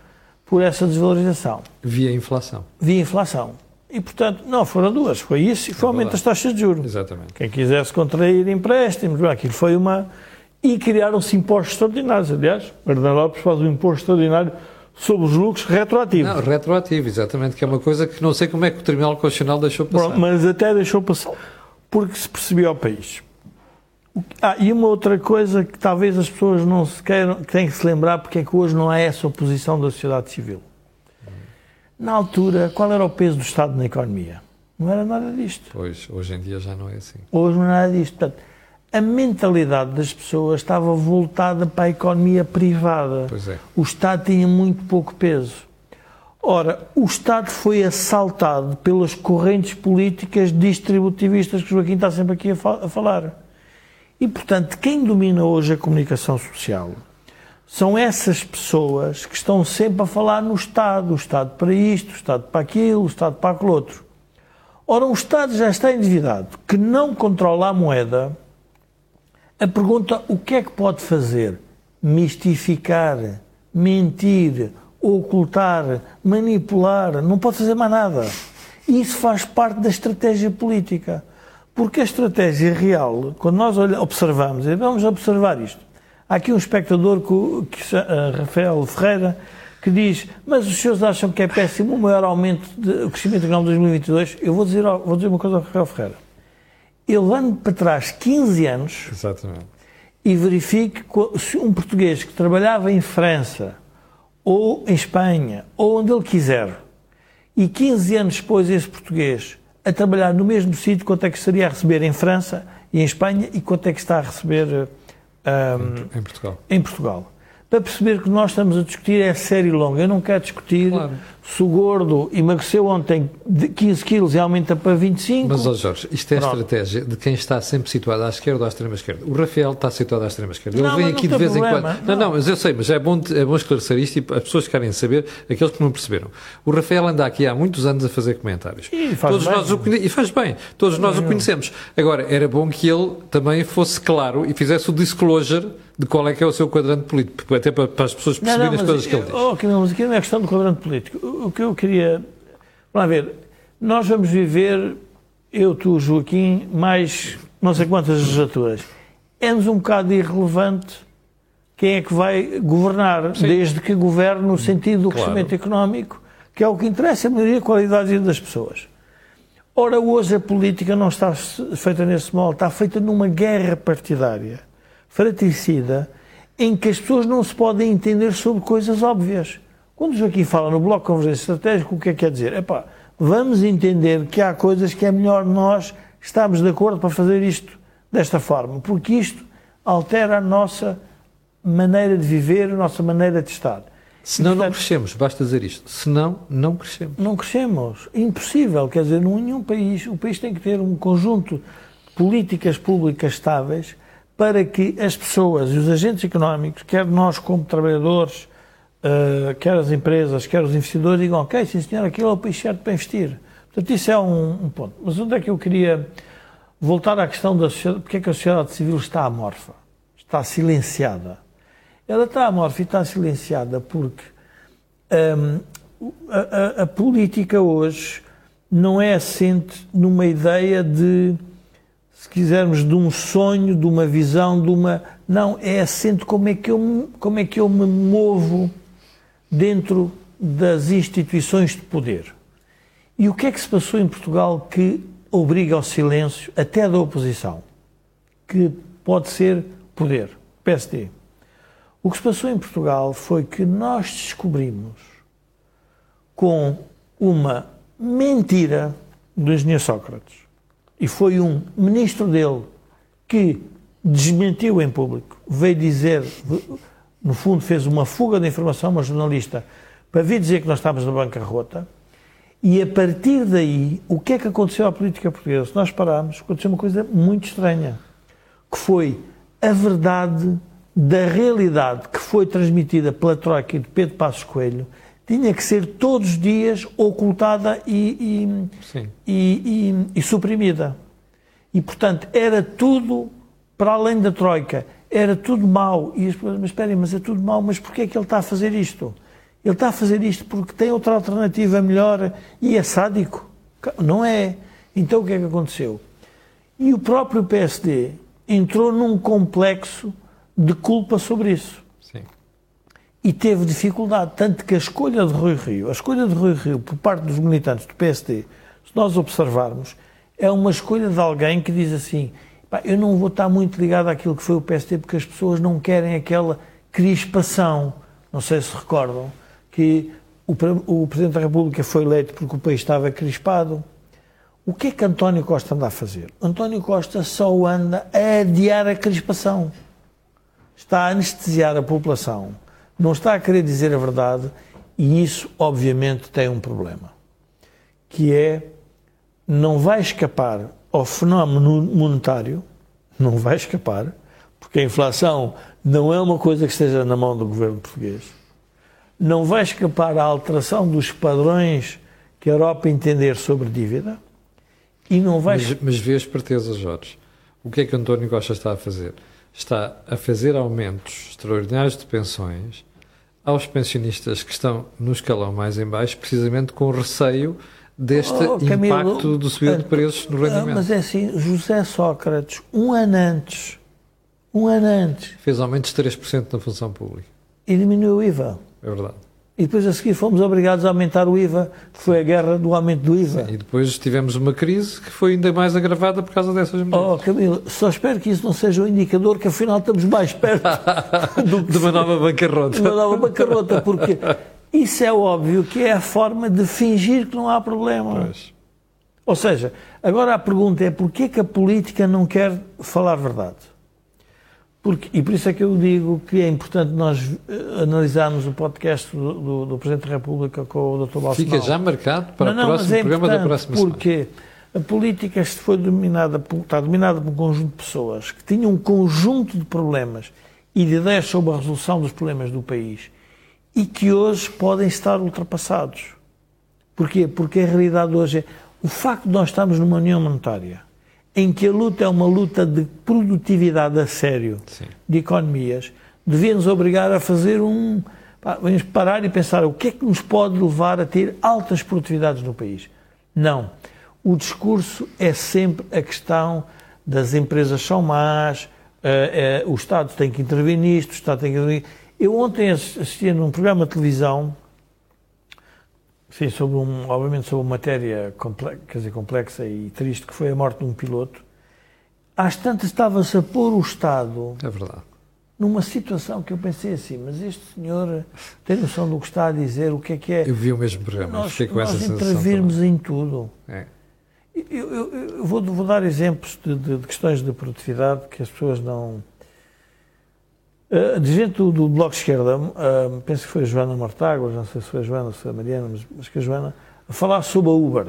por essa desvalorização. Via inflação. Via inflação. E, portanto, não foram duas, foi isso e foi é aumento das taxas de juros. Exatamente. Quem quisesse contrair empréstimos, aquilo foi uma. E criaram-se impostos extraordinários. Aliás, Bernardo Lopes faz um imposto extraordinário sobre os lucros retroativo. Não, retroativo, exatamente, que é uma coisa que não sei como é que o Tribunal Constitucional deixou passar. Bom, mas até deixou passar, porque se percebeu ao país. Ah, e uma outra coisa que talvez as pessoas não se queiram, que têm que se lembrar, porque é que hoje não há essa oposição da sociedade civil. Na altura, qual era o peso do Estado na economia? Não era nada disto. Pois, hoje em dia já não é assim. Hoje não é nada disto. Portanto, a mentalidade das pessoas estava voltada para a economia privada. É. O Estado tinha muito pouco peso. Ora, o Estado foi assaltado pelas correntes políticas distributivistas que o Joaquim está sempre aqui a, fa a falar. E, portanto, quem domina hoje a comunicação social são essas pessoas que estão sempre a falar no Estado, o Estado para isto, o Estado para aquilo, o Estado para aquele outro. Ora, um Estado já está endividado, que não controla a moeda, a pergunta o que é que pode fazer? Mistificar, mentir, ocultar, manipular, não pode fazer mais nada. Isso faz parte da estratégia política. Porque a estratégia real, quando nós observamos, vamos observar isto, Há aqui um espectador, que, uh, Rafael Ferreira, que diz: Mas os senhores acham que é péssimo o maior aumento do crescimento económico de 2022? Eu vou dizer, vou dizer uma coisa ao Rafael Ferreira. Ele anda para trás 15 anos Exatamente. e verifique se um português que trabalhava em França ou em Espanha ou onde ele quiser e 15 anos depois esse português a trabalhar no mesmo sítio, quanto é que estaria a receber em França e em Espanha e quanto é que está a receber um, em Portugal. Em Portugal. Para perceber que nós estamos a discutir é série longa. Eu não quero discutir claro. se o gordo emagreceu ontem de 15 quilos e aumenta para 25. Mas, ó Jorge, isto é a estratégia de quem está sempre situado à esquerda ou à extrema esquerda. O Rafael está situado à extrema esquerda. Ele Não, vem aqui não de vez em problema. quando. Não, não, mas eu sei, mas é bom, é bom esclarecer isto e as pessoas querem saber, aqueles que não perceberam. O Rafael anda aqui há muitos anos a fazer comentários. E faz Todos bem. nós o e faz bem, todos nós o conhecemos. Agora, era bom que ele também fosse claro e fizesse o disclosure de qual é que é o seu quadrante político, até para, para as pessoas Não, perceberem não, as mas, coisas que ele diz. oh, Camilo, mas aqui não é questão do quadrante político. O, o que eu queria. Vamos lá ver. Nós vamos viver, eu, tu, Joaquim, mais não sei quantas legislaturas. É-nos um bocado irrelevante quem é que vai governar, desde que governe no sentido do Claro. crescimento económico, que é o que interessa, a melhoria da qualidade de vida das pessoas. Ora, hoje a política não está feita nesse molde, está feita numa guerra partidária, fratricida, em que as pessoas não se podem entender sobre coisas óbvias. Quando o Joaquim fala no Bloco de Convergência Estratégica, o que é que quer dizer? Epá, vamos entender que há coisas que é melhor nós estarmos de acordo para fazer isto desta forma, porque isto altera a nossa maneira de viver, a nossa maneira de estar. Senão não portanto- crescemos, basta dizer isto. Senão não crescemos. Não crescemos. Impossível. Quer dizer, num- nenhum país, o país tem que ter um conjunto de políticas públicas estáveis para que as pessoas e os agentes económicos, quer nós como trabalhadores, eh, quer as empresas, quer os investidores, digam, ok, sim senhor, aquilo é o país certo para investir. Portanto, isso é um, um ponto. Mas onde é que eu queria voltar à questão da sociedade, porque é que a sociedade civil está amorfa? Está silenciada. Ela está amorfa e está silenciada porque hum, a, a- a política hoje não é assente numa ideia de, se quisermos, de um sonho, de uma visão, de uma. Não, é assente como é que eu, como é que eu me movo dentro das instituições de poder. E o que é que se passou em Portugal que obriga ao silêncio até da oposição? Que pode ser poder, PSD. O que se passou em Portugal foi que nós descobrimos com uma mentira do engenheiro Sócrates. E foi um ministro dele que desmentiu em público, veio dizer, no fundo fez uma fuga de informação a uma jornalista para vir dizer que nós estávamos na bancarrota. E a partir daí, o que é que aconteceu à política portuguesa? Se nós pararmos, aconteceu uma coisa muito estranha, que foi a verdade da realidade que foi transmitida pela Troika e de Pedro Passos Coelho, tinha que ser todos os dias ocultada e, e, e- e- suprimida. E, portanto, era tudo para além da Troika. Era tudo mau. E as pessoas, mas esperem, mas é tudo mau, mas porquê é que ele está a fazer isto? Ele está a fazer isto porque tem outra alternativa melhor e é sádico? Não é. Então o que é que aconteceu? E o próprio PSD entrou num complexo de culpa sobre isso. E teve dificuldade. Tanto que a escolha de Rui Rio, a escolha de Rui Rio por parte dos militantes do PSD, se nós observarmos, é uma escolha de alguém que diz assim: "Pá, eu não vou estar muito ligado àquilo que foi o PSD porque as pessoas não querem aquela crispação. Não sei se recordam que o, o Presidente da República foi eleito porque o país estava crispado. O que é que António Costa anda a fazer? António Costa só anda a adiar a crispação está a anestesiar a população, não está a querer dizer a verdade e isso, obviamente, tem um problema, que é não vai escapar ao fenómeno monetário, não vai escapar, porque a inflação não é uma coisa que esteja na mão do governo português, não vai escapar à alteração dos padrões que a Europa entender sobre dívida e não vai Mas, mas vê esperteza, Jorge. O que é que António Costa está a fazer? Está a fazer aumentos extraordinários de pensões aos pensionistas que estão no escalão mais em baixo, precisamente com receio deste Oh, Camilo, impacto do subida de preços no Ah, rendimento. Mas é assim, José Sócrates, um ano antes, um ano antes, Fez aumentos de 3% na função pública. e diminuiu o IVA. É verdade. E depois a seguir fomos obrigados a aumentar o IVA, que foi a guerra do aumento do IVA. E depois tivemos uma crise que foi ainda mais agravada por causa dessas medidas. Oh, Camilo, só espero que isso não seja um indicador que afinal estamos mais perto do que De uma nova bancarrota. de uma nova bancarrota, porque isso é óbvio que é a forma de fingir que não há problema. Pois. Ou seja, agora a pergunta é porquê que a política não quer falar verdade? Porque, e por isso é que eu digo que é importante nós eh, analisarmos o podcast do, do, do Presidente da República com o Dr. Balsemão. Fica já marcado para não, o próximo é programa da próxima semana. Porque a política foi dominada por, está dominada por um conjunto de pessoas que tinham um conjunto de problemas e de ideias sobre a resolução dos problemas do país e que hoje podem estar ultrapassados. Porquê? Porque a realidade hoje é o facto de nós estarmos numa união monetária em que a luta é uma luta de produtividade a sério, Sim. de economias, devia nos obrigar a fazer um. vamos parar e pensar o que é que nos pode levar a ter altas produtividades no país. Não. O discurso é sempre a questão das empresas são más, uh, uh, o Estado tem que intervir nisto, o Estado tem que intervir. Eu ontem assisti num programa de televisão Sim, sobre um, obviamente sobre uma matéria complexa, quer dizer, complexa e triste, que foi a morte de um piloto. Às tantas estava-se a pôr o Estado é verdade. numa situação que eu pensei assim, mas este senhor tem noção do que está a dizer, o que é que é. Eu vi o mesmo programa, nós, fiquei com nós essa sensação. intervirmos em tudo. É. Eu, eu, eu vou, vou, dar exemplos de, de, de questões de produtividade que as pessoas não Uh, de gente do, do Bloco de Esquerda, uh, penso que foi a Joana Martáguas, não sei se foi a Joana ou se foi a Mariana, mas acho que a Joana, a falar sobre a Uber,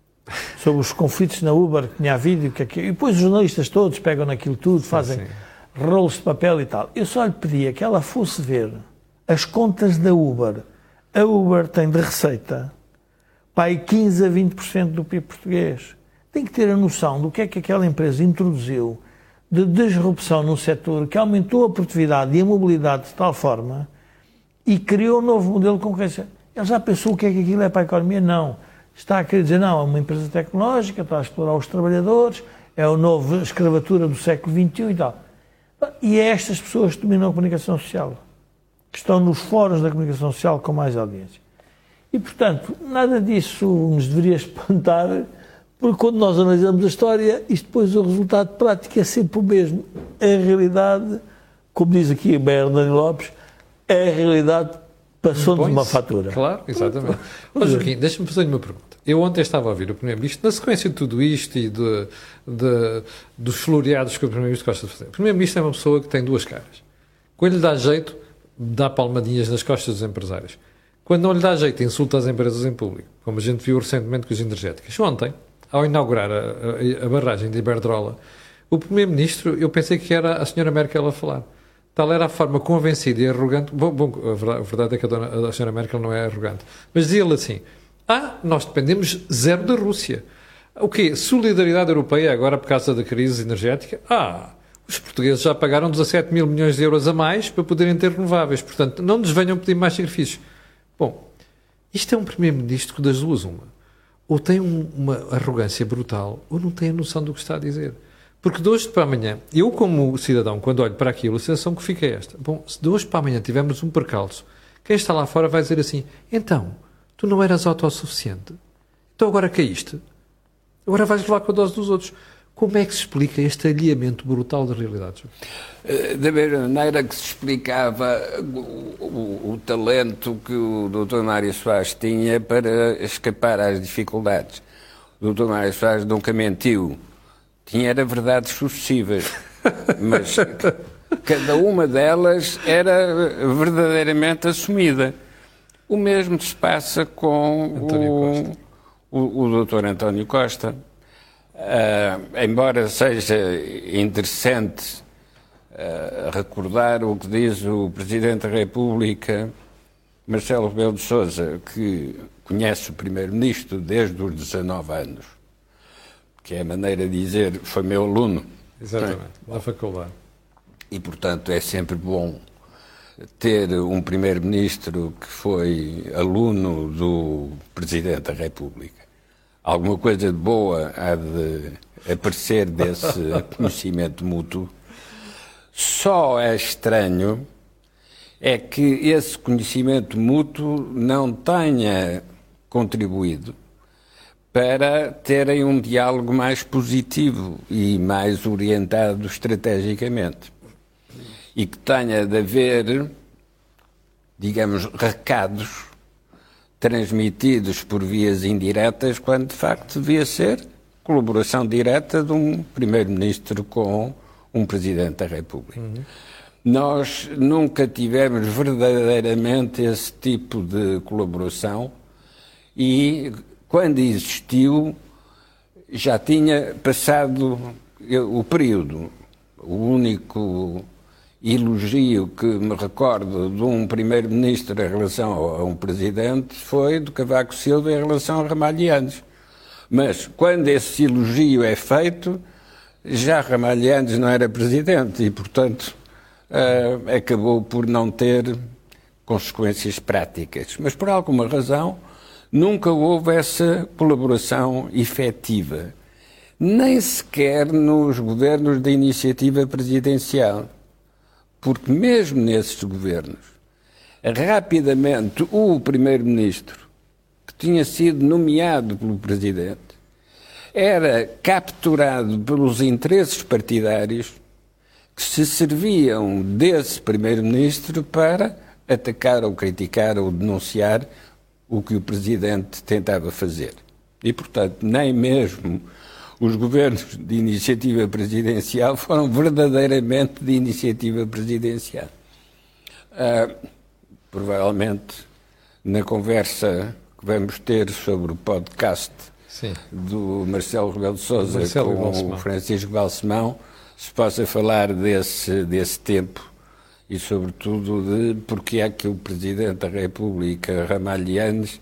sobre os conflitos na Uber que tinha havido e que é que. E depois os jornalistas todos pegam naquilo tudo, fazem sim, sim. rolos de papel e tal. Eu só lhe pedia que ela fosse ver as contas da Uber. A Uber tem de receita para aí 15 a 20% do PIB português. Tem que ter a noção do que é que aquela empresa introduziu de disrupção no setor que aumentou a produtividade e a mobilidade de tal forma e criou um novo modelo de concorrência. Ele já pensou o que é que aquilo é para a economia? Não. Está a querer dizer, não, é uma empresa tecnológica, está a explorar os trabalhadores, é a nova escravatura do século XXI e tal. E é estas pessoas que dominam a comunicação social, que estão nos fóruns da comunicação social com mais audiência. E, portanto, nada disso nos deveria espantar porque quando nós analisamos a história, isto depois o resultado prático é sempre o mesmo. A realidade, como diz aqui Bernardo Lopes, a realidade passou-nos uma fatura. Claro, exatamente. Mas, Joaquim, deixa-me fazer-lhe uma pergunta. Eu ontem estava a ouvir o Primeiro-Ministro, na sequência de tudo isto e de, de, dos floreados que o Primeiro-Ministro gosta de fazer. O Primeiro-Ministro é uma pessoa que tem duas caras. Quando lhe dá jeito, dá palmadinhas nas costas dos empresários. Quando não lhe dá jeito, insulta as empresas em público, como a gente viu recentemente com as energéticas. Ontem, ao inaugurar a, a, a barragem de Iberdrola, o Primeiro-Ministro, eu pensei que era a senhora Merkel a falar. Tal era a forma convencida e arrogante. Bom, bom a, verdade, a, verdade, é que a, dona, a senhora Merkel não é arrogante. Mas dizia-lhe assim: Ah, nós dependemos zero da Rússia. O quê? Solidariedade europeia agora por causa da crise energética? Ah, os portugueses já pagaram 17 mil milhões de euros a mais para poderem ter renováveis. Portanto, não nos venham pedir mais sacrifícios. Bom, isto é um primeiro-ministro das duas uma ou tem um, uma arrogância brutal, ou não tem a noção do que está a dizer. Porque de hoje para amanhã, eu como cidadão, quando olho para aquilo, a sensação que fica é esta. Bom, se de hoje para amanhã tivermos um percalço, quem está lá fora vai dizer assim, então, tu não eras autossuficiente, então agora caíste, agora vais levar com a dose dos outros. Como é que se explica este alinhamento brutal da realidade? Eh, da mesma maneira que se explicava o, o, o talento que o Dr. Mário Soares tinha para escapar às dificuldades. O Dr. Mário Soares nunca mentiu. Tinha era verdades sucessivas, mas cada uma delas era verdadeiramente assumida. O mesmo se passa com o, o, o Dr. António Costa. Uh, embora seja interessante uh, recordar o que diz o Presidente da República, Marcelo Rebelo de Sousa, que conhece o Primeiro-Ministro desde os 19 anos, que é a maneira de dizer, foi meu aluno. Exatamente, da faculdade. E, portanto, é sempre bom ter um Primeiro-Ministro que foi aluno do Presidente da República alguma coisa de boa há de aparecer desse conhecimento mútuo. Só é estranho é que esse conhecimento mútuo não tenha contribuído para terem um diálogo mais positivo e mais orientado estrategicamente. E que tenha de haver, digamos, recados transmitidos por vias indiretas, quando de facto devia ser colaboração direta de um Primeiro-Ministro com um Presidente da República. Uhum. Nós nunca tivemos verdadeiramente esse tipo de colaboração e, quando existiu, já tinha passado o período. O único elogio que me recordo de um primeiro-ministro em relação a um presidente foi do Cavaco Silva em relação a Ramalhianes. Mas quando esse elogio é feito, já Ramalhianes não era presidente e, portanto, uh, acabou por não ter consequências práticas. Mas, por alguma razão, nunca houve essa colaboração efetiva, nem sequer nos governos da iniciativa presidencial. Porque, mesmo nesses governos, rapidamente o Primeiro-Ministro, que tinha sido nomeado pelo Presidente, era capturado pelos interesses partidários que se serviam desse primeiro-ministro para atacar ou criticar ou denunciar o que o presidente tentava fazer. E, portanto, nem mesmo os governos de iniciativa presidencial foram verdadeiramente de iniciativa presidencial. Uh, provavelmente, na conversa que vamos ter sobre o podcast Sim. do Marcelo Rebelo de Sousa com o Francisco Balsemão, se possa falar desse, desse tempo e, sobretudo, de porque é que o Presidente da República, Ramalhianes,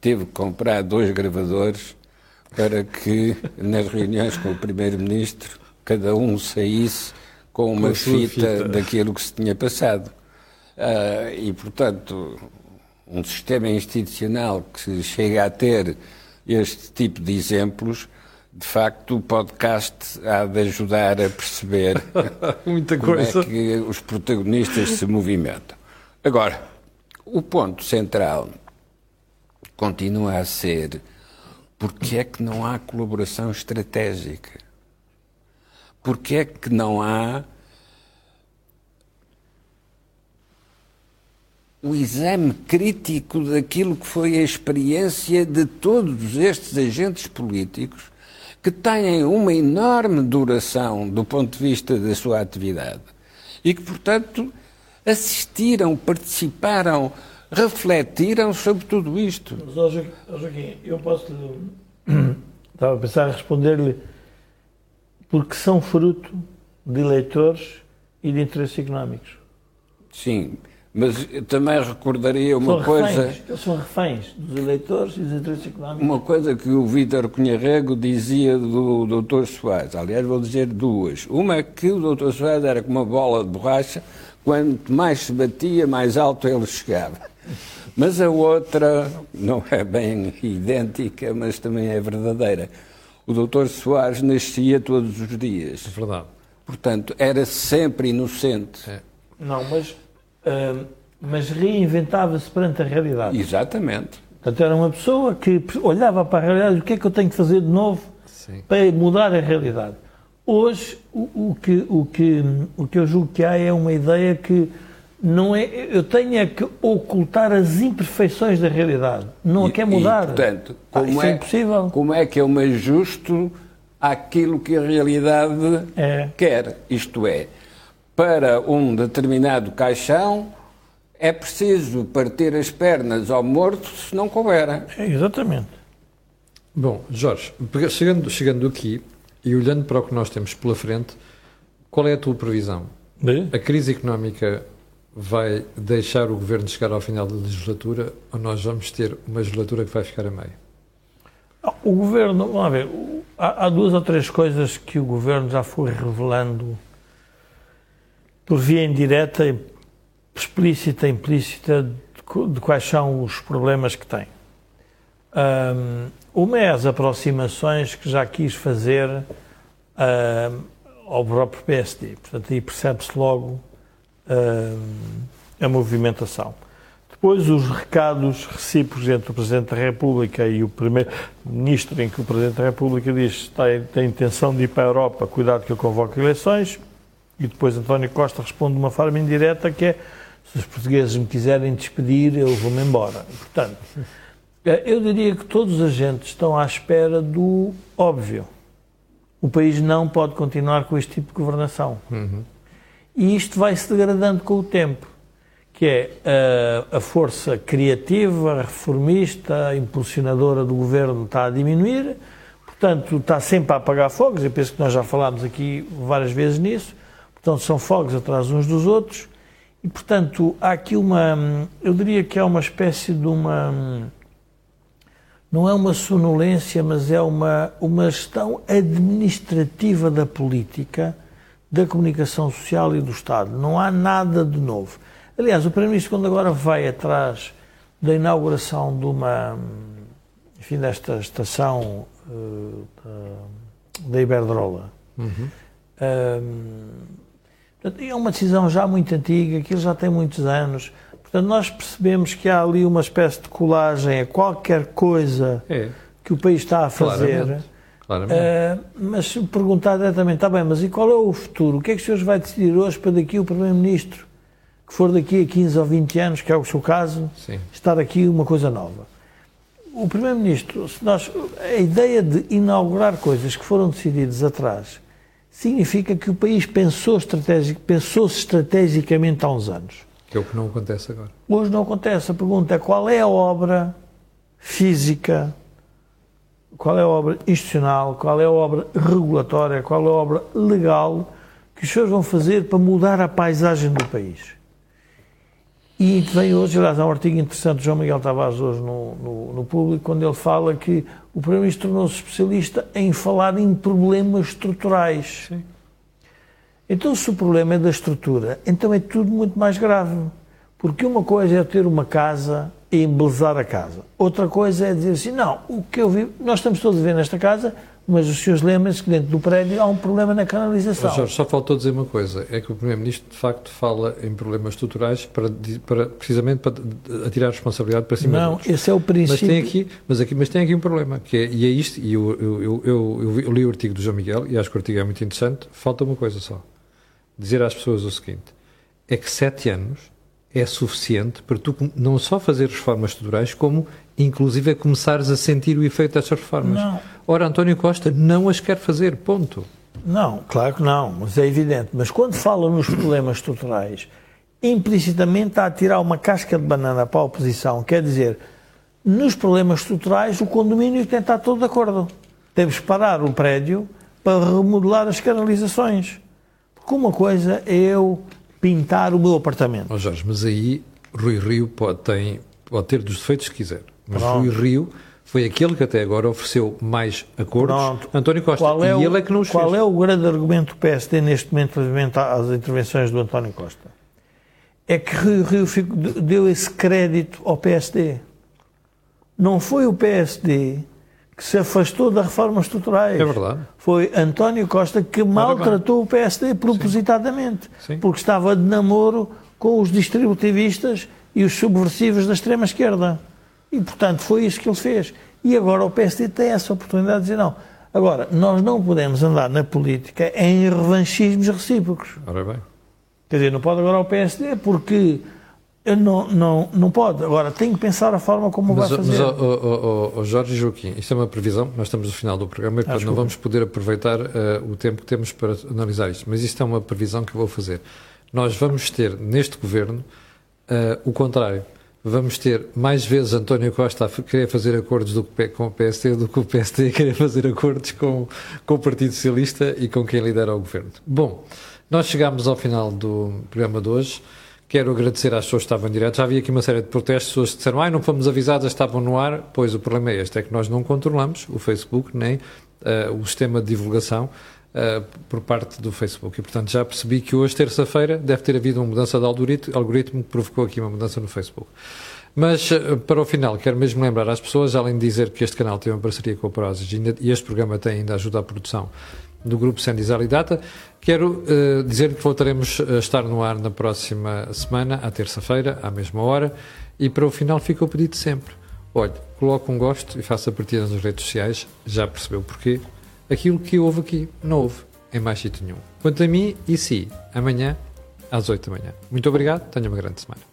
teve que comprar dois gravadores para que, nas reuniões com o Primeiro-Ministro, cada um saísse com uma com fita, fita, daquilo que se tinha passado. Uh, e, portanto, um sistema institucional que chega a ter este tipo de exemplos de facto, o podcast há de ajudar a perceber Muita como é coisa. é que os protagonistas se movimentam. Agora, o ponto central continua a ser porque é que não há colaboração estratégica? Porque é que não há o exame crítico daquilo que foi a experiência de todos estes agentes políticos que têm uma enorme duração do ponto de vista da sua atividade e que, portanto, assistiram, participaram, refletiram sobre tudo isto. Mas, Joaquim, eu posso. Estava a pensar a responder-lhe porque são fruto de eleitores e de interesses económicos. Sim, mas também recordaria uma são coisa. Reféns, eles são reféns dos eleitores e dos interesses económicos. Uma coisa que o Vítor Cunharrego dizia do Dr. Soares, aliás, vou dizer duas. Uma é que o Dr. Soares era como uma bola de borracha, quanto mais se batia, mais alto ele chegava. Mas a outra não é bem idêntica, mas também é verdadeira. O Dr. Soares nascia todos os dias. É verdade. Portanto, era sempre inocente. É. Não, mas Uh, mas reinventava-se perante a realidade. Exatamente. Portanto, era uma pessoa que olhava para a realidade o que é que eu tenho que fazer de novo Sim. para mudar a realidade. Hoje, o, o, que, o, que, o que eu julgo que há é uma ideia que não é, eu tenho é que ocultar as imperfeições da realidade, não a quer mudar. E, portanto, ah, como, ah, é, é impossível. como é que eu me ajusto àquilo que a realidade é. quer? Isto é, para um determinado caixão é preciso partir as pernas ao morto se não couber. É, exatamente. Bom, Jorge, chegando, chegando aqui e olhando para o que nós temos pela frente, qual é a tua previsão? De? A crise económica vai deixar o governo chegar ao final da legislatura ou nós vamos ter uma legislatura que vai ficar a meio? O governo, vamos ver, há, há duas ou três coisas que o governo já foi revelando por via indireta, explícita, implícita, de, quais são os problemas que tem. Um, uma é as aproximações que já quis fazer um, ao próprio PSD. Portanto, aí percebe-se logo um, a movimentação. Depois, os recados recíprocos entre o Presidente da República e o Primeiro-Ministro, em que o Presidente da República diz que tem, intenção de ir para a Europa, cuidado que eu convoque eleições e depois António Costa responde de uma forma indireta que é se os portugueses me quiserem despedir, eu vou-me embora. Portanto, eu diria que todos os agentes estão à espera do óbvio. o país não pode continuar com este tipo de governação. Uhum. E isto vai se degradando com o tempo, que é a, a força criativa, reformista, impulsionadora do governo está a diminuir, portanto está sempre a apagar fogos, eu penso que nós já falámos aqui várias vezes nisso, portanto são fogos atrás uns dos outros, e portanto há aqui uma, eu diria que é uma espécie de uma não é uma sonolência, mas é uma, uma gestão administrativa da política, da comunicação social e do Estado. Não há nada de novo. Aliás, o Primeiro-Ministro, quando agora vai atrás da inauguração de uma, enfim, desta estação uh, da, Iberdrola, uhum. uh, é uma decisão já muito antiga, aquilo já tem muitos anos Portanto, nós percebemos que há ali uma espécie de colagem a qualquer coisa é. que o país está a fazer. Claramente. Claramente. Uh, mas se perguntar diretamente, está bem, mas e qual é o futuro? O que é que os senhores vai decidir hoje para daqui o Primeiro-Ministro? Que for daqui a 15 ou 20 anos, que é o seu caso, Sim. estar aqui uma coisa nova. O Primeiro-Ministro, a ideia de inaugurar coisas que foram decididas atrás, significa que o país pensou estratégico, pensou-se estrategicamente há uns anos. Que é o que não acontece agora. Hoje não acontece. A pergunta é qual é a obra física, qual é a obra institucional, qual é a obra regulatória, qual é a obra legal que os senhores vão fazer para mudar a paisagem do país. E vem hoje, aliás, há um artigo interessante de João Miguel Tavares hoje no, no, no Público, quando ele fala que o Primeiro-Ministro tornou-se especialista em falar em problemas estruturais. Sim. Então, se o problema é da estrutura, então é tudo muito mais grave. Porque uma coisa é ter uma casa e embelezar a casa. Outra coisa é dizer assim, não, o que eu vi, nós estamos todos a ver nesta casa, mas os senhores lembram-se que dentro do prédio há um problema na canalização. Mas, Jorge, só faltou dizer uma coisa, é que o Primeiro-Ministro de facto fala em problemas estruturais para, para, precisamente para atirar a responsabilidade para cima Não, esse é o princípio. Mas tem aqui, mas aqui, mas tem aqui um problema, que é, e é isto, e eu, eu, eu, eu, eu li o artigo do João Miguel, e acho que o artigo é muito interessante, falta uma coisa só dizer às pessoas o seguinte: é que sete anos é suficiente para tu não só fazer reformas estruturais, como inclusive a começares a sentir o efeito destas reformas. Não. Ora, António Costa não as quer fazer, ponto. Não, claro que não, mas é evidente. Mas quando fala nos problemas estruturais, implicitamente está a tirar uma casca de banana para a oposição. Quer dizer, nos problemas estruturais, o condomínio tem de estar todo de acordo. Temos que parar o prédio para remodelar as canalizações. Porque uma coisa é eu pintar o meu apartamento. Oh Jorge, mas aí Rui Rio pode, tem, pode ter dos defeitos que quiser. Mas Pronto. Rui Rio foi aquele que até agora ofereceu mais acordos. Pronto. António Costa. Qual é o, e ele é que não os Qual fez. é o grande argumento do PSD neste momento relativamente às intervenções do António Costa? É que Rio Rio deu esse crédito ao PSD. Não foi o PSD que se afastou das reformas estruturais. É verdade. Foi António Costa que maltratou o PSD propositadamente, Sim. Sim. porque estava de namoro com os distributivistas e os subversivos da extrema-esquerda. E, portanto, foi isso que ele fez. E agora o PSD tem essa oportunidade de dizer não. Agora, nós não podemos andar na política em revanchismos recíprocos. Ora bem. Quer dizer, não pode agora o PSD porque não, não, não pode. Agora, tem que pensar a forma como mas, vai fazer. Mas, oh, oh, oh, Jorge Joaquim, isto é uma previsão, nós estamos no final do programa e, portanto, não vamos poder aproveitar uh, o tempo que temos para analisar isto. Mas isto é uma previsão que eu vou fazer. Nós vamos ter, neste governo, uh, o contrário. Vamos ter mais vezes António Costa a querer fazer acordos do, com o PSD do que o PSD a querer fazer acordos com, com o Partido Socialista e com quem lidera o governo. Bom, nós chegamos ao final do programa de hoje. Quero agradecer às pessoas que estavam em direto. Já havia aqui uma série de protestos, pessoas que disseram, ah, não fomos avisadas, estavam no ar. Pois o problema é este, é que nós não controlamos o Facebook, nem uh, o sistema de divulgação uh, por parte do Facebook. E, portanto, já percebi que hoje, terça-feira, deve ter havido uma mudança de algoritmo, algoritmo que provocou aqui uma mudança no Facebook. Mas, uh, para o final, quero mesmo lembrar às pessoas, além de dizer que este canal tem uma parceria com a Prozis e este programa tem ainda ajuda à produção do grupo Sendizal e Data. Quero uh, dizer que voltaremos a estar no ar na próxima semana, à terça-feira, à mesma hora, e para o final fica o pedido sempre. Olhe, coloque um gosto e faça partida nas redes sociais, já percebeu porquê. Aquilo que houve aqui, não houve em mais sítio nenhum. Quanto a mim, e si, amanhã, às 8 da manhã. Muito obrigado, tenha uma grande semana.